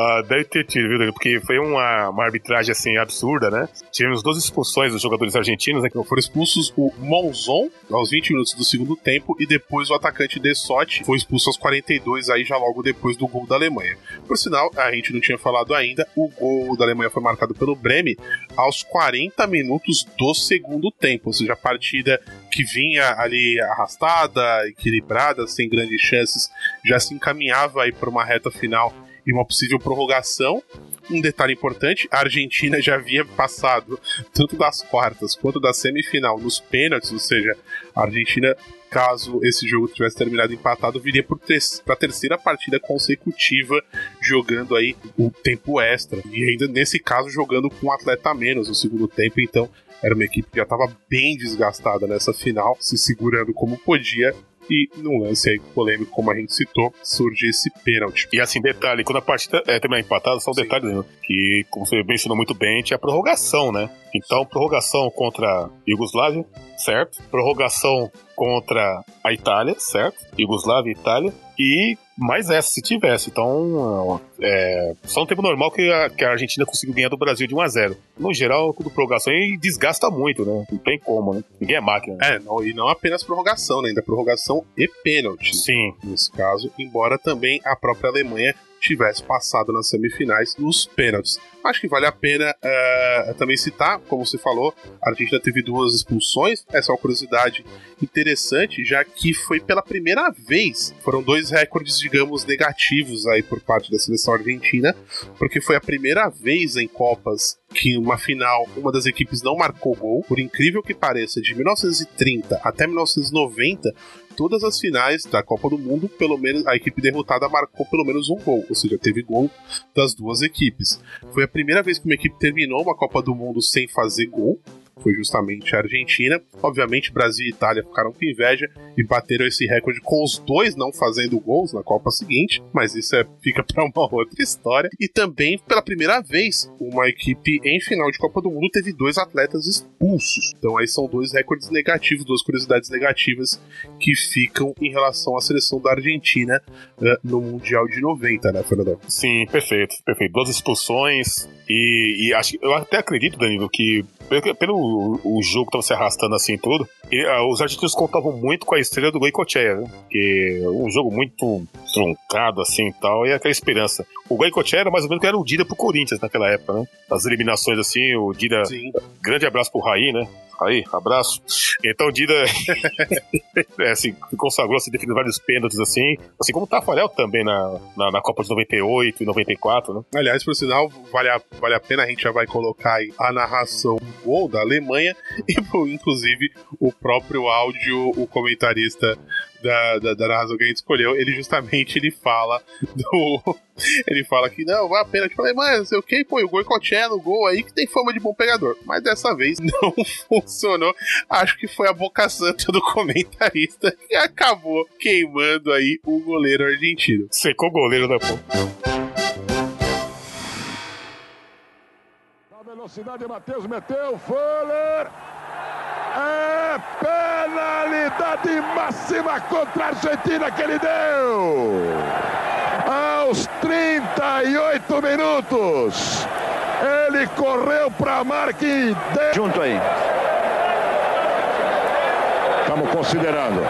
Ah, deve ter tido, viu, Porque foi uma, uma arbitragem assim absurda, né? Tivemos duas expulsões dos jogadores argentinos, né? Foram expulsos o Monzon aos 20 minutos do segundo tempo e depois o atacante Dessotti foi expulso aos 42, aí já logo depois do gol da Alemanha. Por sinal, a gente não tinha falado ainda, o gol da Alemanha foi marcado pelo Breme aos 40 minutos do segundo tempo, ou seja, a partida que vinha ali arrastada, equilibrada, sem grandes chances, já se encaminhava aí para uma reta final e uma possível prorrogação. Um detalhe importante: a Argentina já havia passado tanto das quartas quanto da semifinal nos pênaltis, ou seja, a Argentina caso esse jogo tivesse terminado empatado, viria para a terceira partida consecutiva jogando aí o tempo extra. E ainda nesse caso jogando com um atleta a menos no segundo tempo, então era uma equipe que já estava bem desgastada nessa final, se segurando como podia e num lance aí polêmico, como a gente citou, surge esse pênalti. E assim, detalhe, quando a partida é também empatada, só um Sim. detalhe, né? que, como você mencionou muito bem, tinha a prorrogação, né? Então, prorrogação contra a Iugoslávia, certo? Prorrogação contra a Itália, certo? Iugoslávia e Itália. E mais essa, se tivesse. Então, é, só no tempo normal que a, que a Argentina conseguiu ganhar do Brasil de 1 a 0 No geral, tudo prorrogação e desgasta muito, né? Não tem como, né? Ninguém é máquina. Né? É, não, e não apenas prorrogação, né? Ainda prorrogação e pênalti. Sim. Nesse caso, embora também a própria Alemanha tivesse passado nas semifinais nos pênaltis. Acho que vale a pena uh, também citar, como você falou, a Argentina teve duas expulsões. Essa é uma curiosidade interessante, já que foi pela primeira vez. Foram dois recordes, digamos, negativos aí por parte da seleção argentina, porque foi a primeira vez em Copas que uma final, uma das equipes não marcou gol. Por incrível que pareça, de 1930 até 1990, todas as finais da Copa do Mundo, pelo menos a equipe derrotada marcou pelo menos um gol, ou seja, teve gol das duas equipes. Foi a primeira vez que uma equipe terminou uma Copa do Mundo sem fazer gol foi justamente a Argentina. Obviamente, Brasil e Itália ficaram com inveja e bateram esse recorde com os dois não fazendo gols na Copa seguinte, mas isso é, fica para uma outra história. E também, pela primeira vez, uma equipe em final de Copa do Mundo teve dois atletas expulsos. Então, aí são dois recordes negativos, duas curiosidades negativas que ficam em relação à seleção da Argentina uh, no Mundial de 90, né, Fernando? Sim, perfeito, perfeito. Duas expulsões e, e acho, eu até acredito, Danilo, que pelo o, jogo tava se arrastando assim tudo, e, uh, os argentinos contavam muito com a estrela do Goicoechea, né? Que é um jogo muito truncado assim e tal, e aquela esperança. O Goicoechea era mais ou menos que era o Dida pro Corinthians naquela época, né? As eliminações assim, o Dida. Sim. Grande abraço pro Raí, né? Aí, abraço. Então, Dida é, assim, consagrou, se definiu vários pênaltis, assim, assim como o Tafarel também na, na, na, Copa de 98 e 94, né? Aliás, por sinal, vale a, vale a pena, a gente já vai colocar aí a narração do gol da Alemanha e, inclusive, o próprio áudio, o comentarista da, da, da narração que a gente escolheu, ele justamente ele fala do. Ele fala que não, vai a pena. Eu falei, mas não sei o que, pô, o Goicoechea no gol aí que tem fama de bom pegador. Mas dessa vez não funcionou. Acho que foi a boca santa do comentarista que acabou queimando aí o goleiro argentino. Secou o goleiro da pô. Na velocidade, Matheus meteu, Fuller! É penalidade máxima contra a Argentina que ele deu. Aos 38 minutos. Ele correu para a marca e deu. Junto aí. Estamos considerando.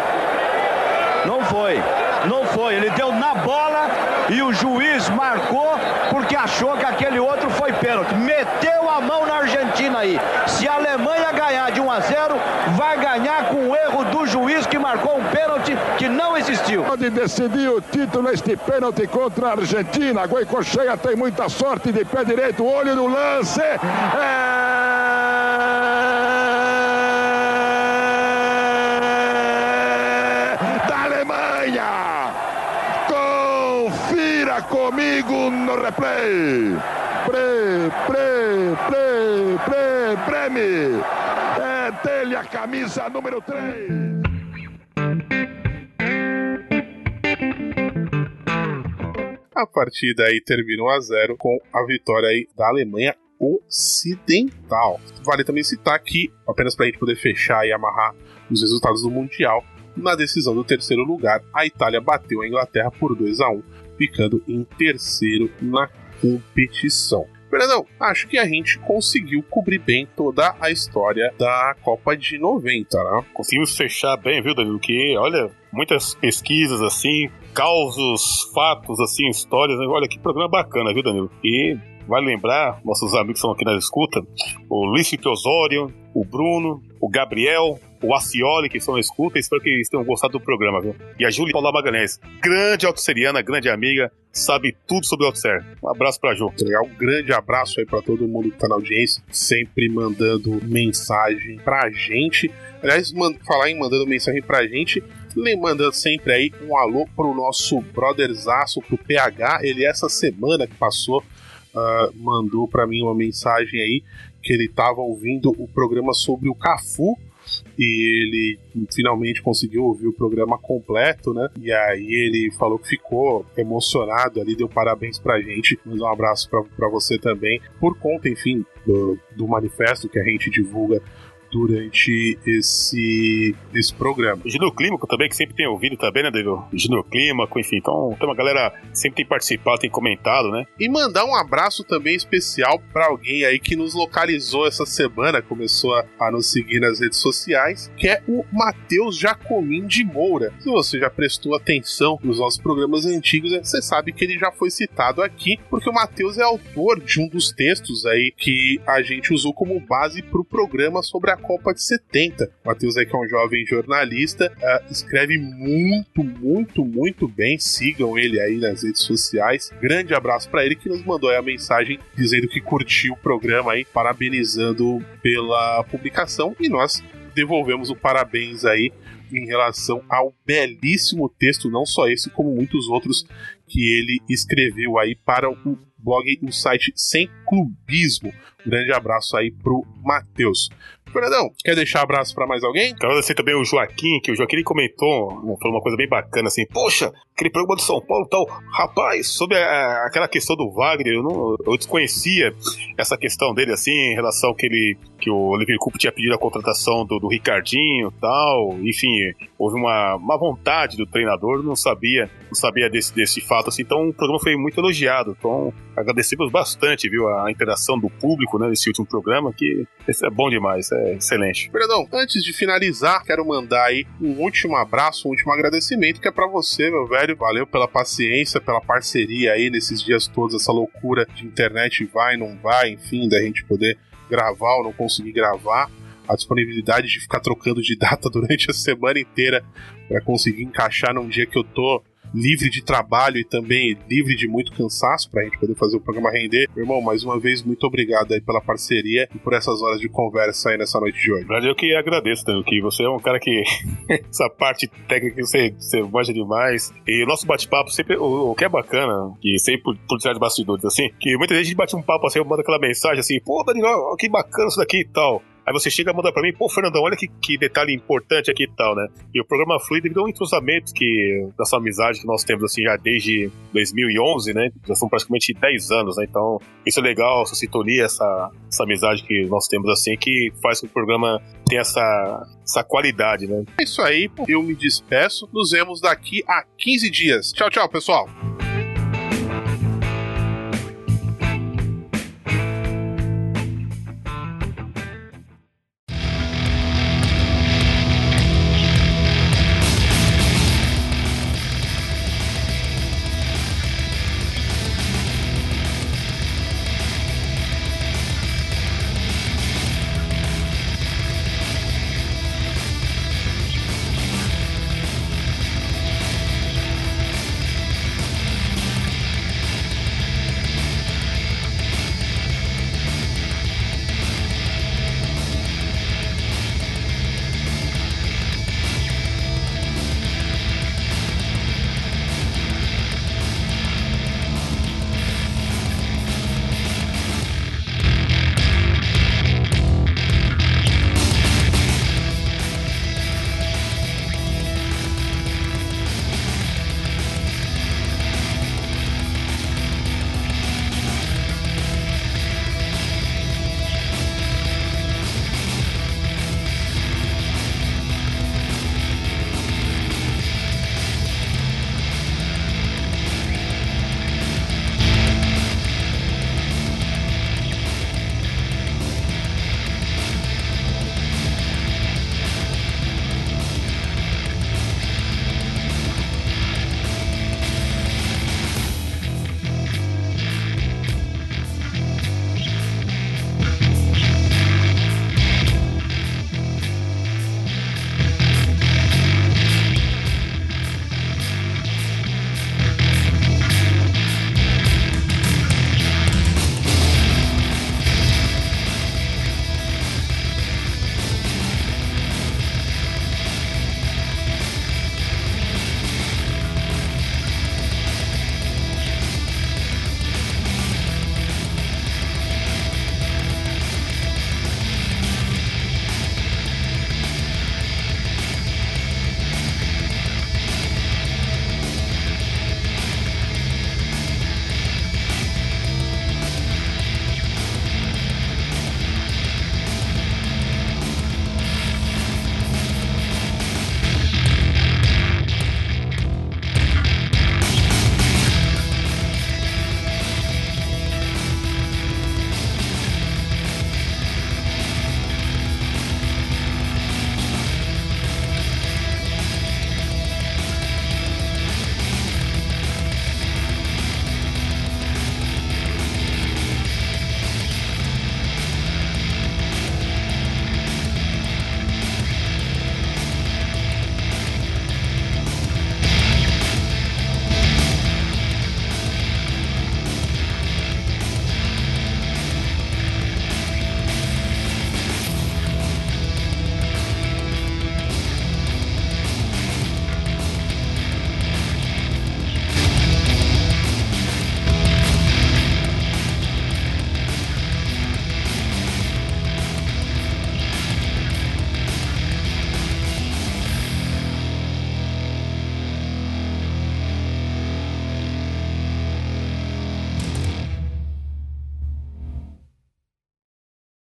Não foi. Não foi, ele deu na bola e o juiz marcou porque achou que aquele outro foi pênalti. Meteu a mão na Argentina aí. Se a Alemanha ganhar de 1 a 0, vai ganhar com o erro do juiz que marcou um pênalti que não existiu. Pode decidir o título este pênalti contra a Argentina. Goicocheia tem muita sorte de pé direito, olho no lance. É comigo no replay. Pre, pre, pre, pre, preme. A camisa número 3. A partida aí termina 1 a 0 com a vitória aí da Alemanha Ocidental. Vale também citar que, apenas para a gente poder fechar e amarrar os resultados do Mundial, na decisão do terceiro lugar, a Itália bateu a Inglaterra por 2 a 1 ficando em terceiro na competição. Fernandão, acho que a gente conseguiu cobrir bem toda a história da Copa de 90, né? Conseguimos fechar bem, viu, Danilo? Que, olha, muitas pesquisas assim, causos, fatos, assim, histórias. Né? Olha que programa bacana, viu, Danilo? E vale lembrar, nossos amigos que estão aqui na escuta, o Luiz Felipe Osório, o Bruno, o Gabriel, o Acioli, que estão na escuta. Espero que eles tenham gostado do programa, viu? E a Júlia Paula Magalhães, grande autosseriana, grande amiga, sabe tudo sobre o Autocer. Um abraço pra Ju. Legal, um grande abraço aí para todo mundo que tá na audiência, sempre mandando mensagem pra gente. Aliás, falar em mandando mensagem pra gente, mandando sempre aí um alô pro nosso brotherzaço, pro PH. Ele essa semana que passou ah, mandou pra mim uma mensagem aí que ele tava ouvindo o programa sobre o Cafu e ele finalmente conseguiu ouvir o programa completo, né? E aí ele falou que ficou emocionado ali, deu parabéns pra gente. Mandou um abraço pra você também, por conta, enfim, do, do manifesto que a gente divulga durante esse, esse programa. O Júnior Clímaco também, que sempre tem ouvido também, né, Danilo? O Júnior Clímaco, enfim. Então, tem uma galera que sempre tem participado, tem comentado, né? E mandar um abraço também especial para alguém aí que nos localizou essa semana, começou a, a nos seguir nas redes sociais, que é o Matheus Jacomim de Moura. Se você já prestou atenção nos nossos programas antigos, né, você sabe que ele já foi citado aqui, porque o Matheus é autor de um dos textos aí que a gente usou como base para o programa sobre a Copa de 70. O Matheus que é um jovem jornalista, ah, escreve muito, muito, muito bem. Sigam ele aí nas redes sociais. Grande abraço para ele que nos mandou a mensagem dizendo que curtiu o programa aí, parabenizando pela publicação e nós devolvemos o parabéns aí em relação ao belíssimo texto, não só esse, como muitos outros que ele escreveu aí para o blog, o site Sem Clubismo. Grande abraço aí pro Matheus. Fernandão, quer deixar abraço para mais alguém? Quero agradecer também o Joaquim, que o Joaquim ele comentou, falou uma coisa bem bacana assim, poxa, aquele programa do São Paulo tal, rapaz, sobre a- aquela questão do Wagner, eu, não, eu desconhecia essa questão dele assim, em relação que ele, que o Oliver Coupe tinha pedido a contratação do, do Ricardinho tal, enfim, houve uma, uma vontade do treinador, não sabia, não sabia desse, desse fato assim, então o programa foi muito elogiado, então agradecemos bastante, viu, a interação do público, né, nesse último programa, que é bom demais, é excelente. Fernandão, antes de finalizar, quero mandar aí um último abraço, um último agradecimento que é para você, meu velho. Valeu pela paciência, pela parceria aí nesses dias todos, essa loucura de internet vai, não vai, enfim, da gente poder gravar ou não conseguir gravar. A disponibilidade de ficar trocando de data durante a semana inteira para conseguir encaixar num dia que eu tô livre de trabalho e também livre de muito cansaço pra gente poder fazer o programa render. Meu irmão, mais uma vez, muito obrigado aí pela parceria e por essas horas de conversa aí nessa noite de hoje. Eu que agradeço, Danilo, que você é um cara que. essa parte técnica você, você manja demais. E o nosso bate-papo sempre. O, o que é bacana, que sempre por, por trás de bastidores, assim, que muita gente bate um papo assim, manda aquela mensagem assim, pô, Danilo, ó, que bacana isso daqui e tal. Aí você chega e manda pra mim, pô, Fernandão, olha que, que detalhe importante aqui e tal, né? E o programa flui devido a um entrosamento que, dessa amizade que nós temos, assim, já desde 2011, né? Já são praticamente 10 anos, né? Então, isso é legal, essa sintonia, essa, essa amizade que nós temos, assim, que faz com que o programa tenha essa, essa qualidade, né? É isso aí, eu me despeço. Nos vemos daqui a 15 dias. Tchau, tchau, pessoal.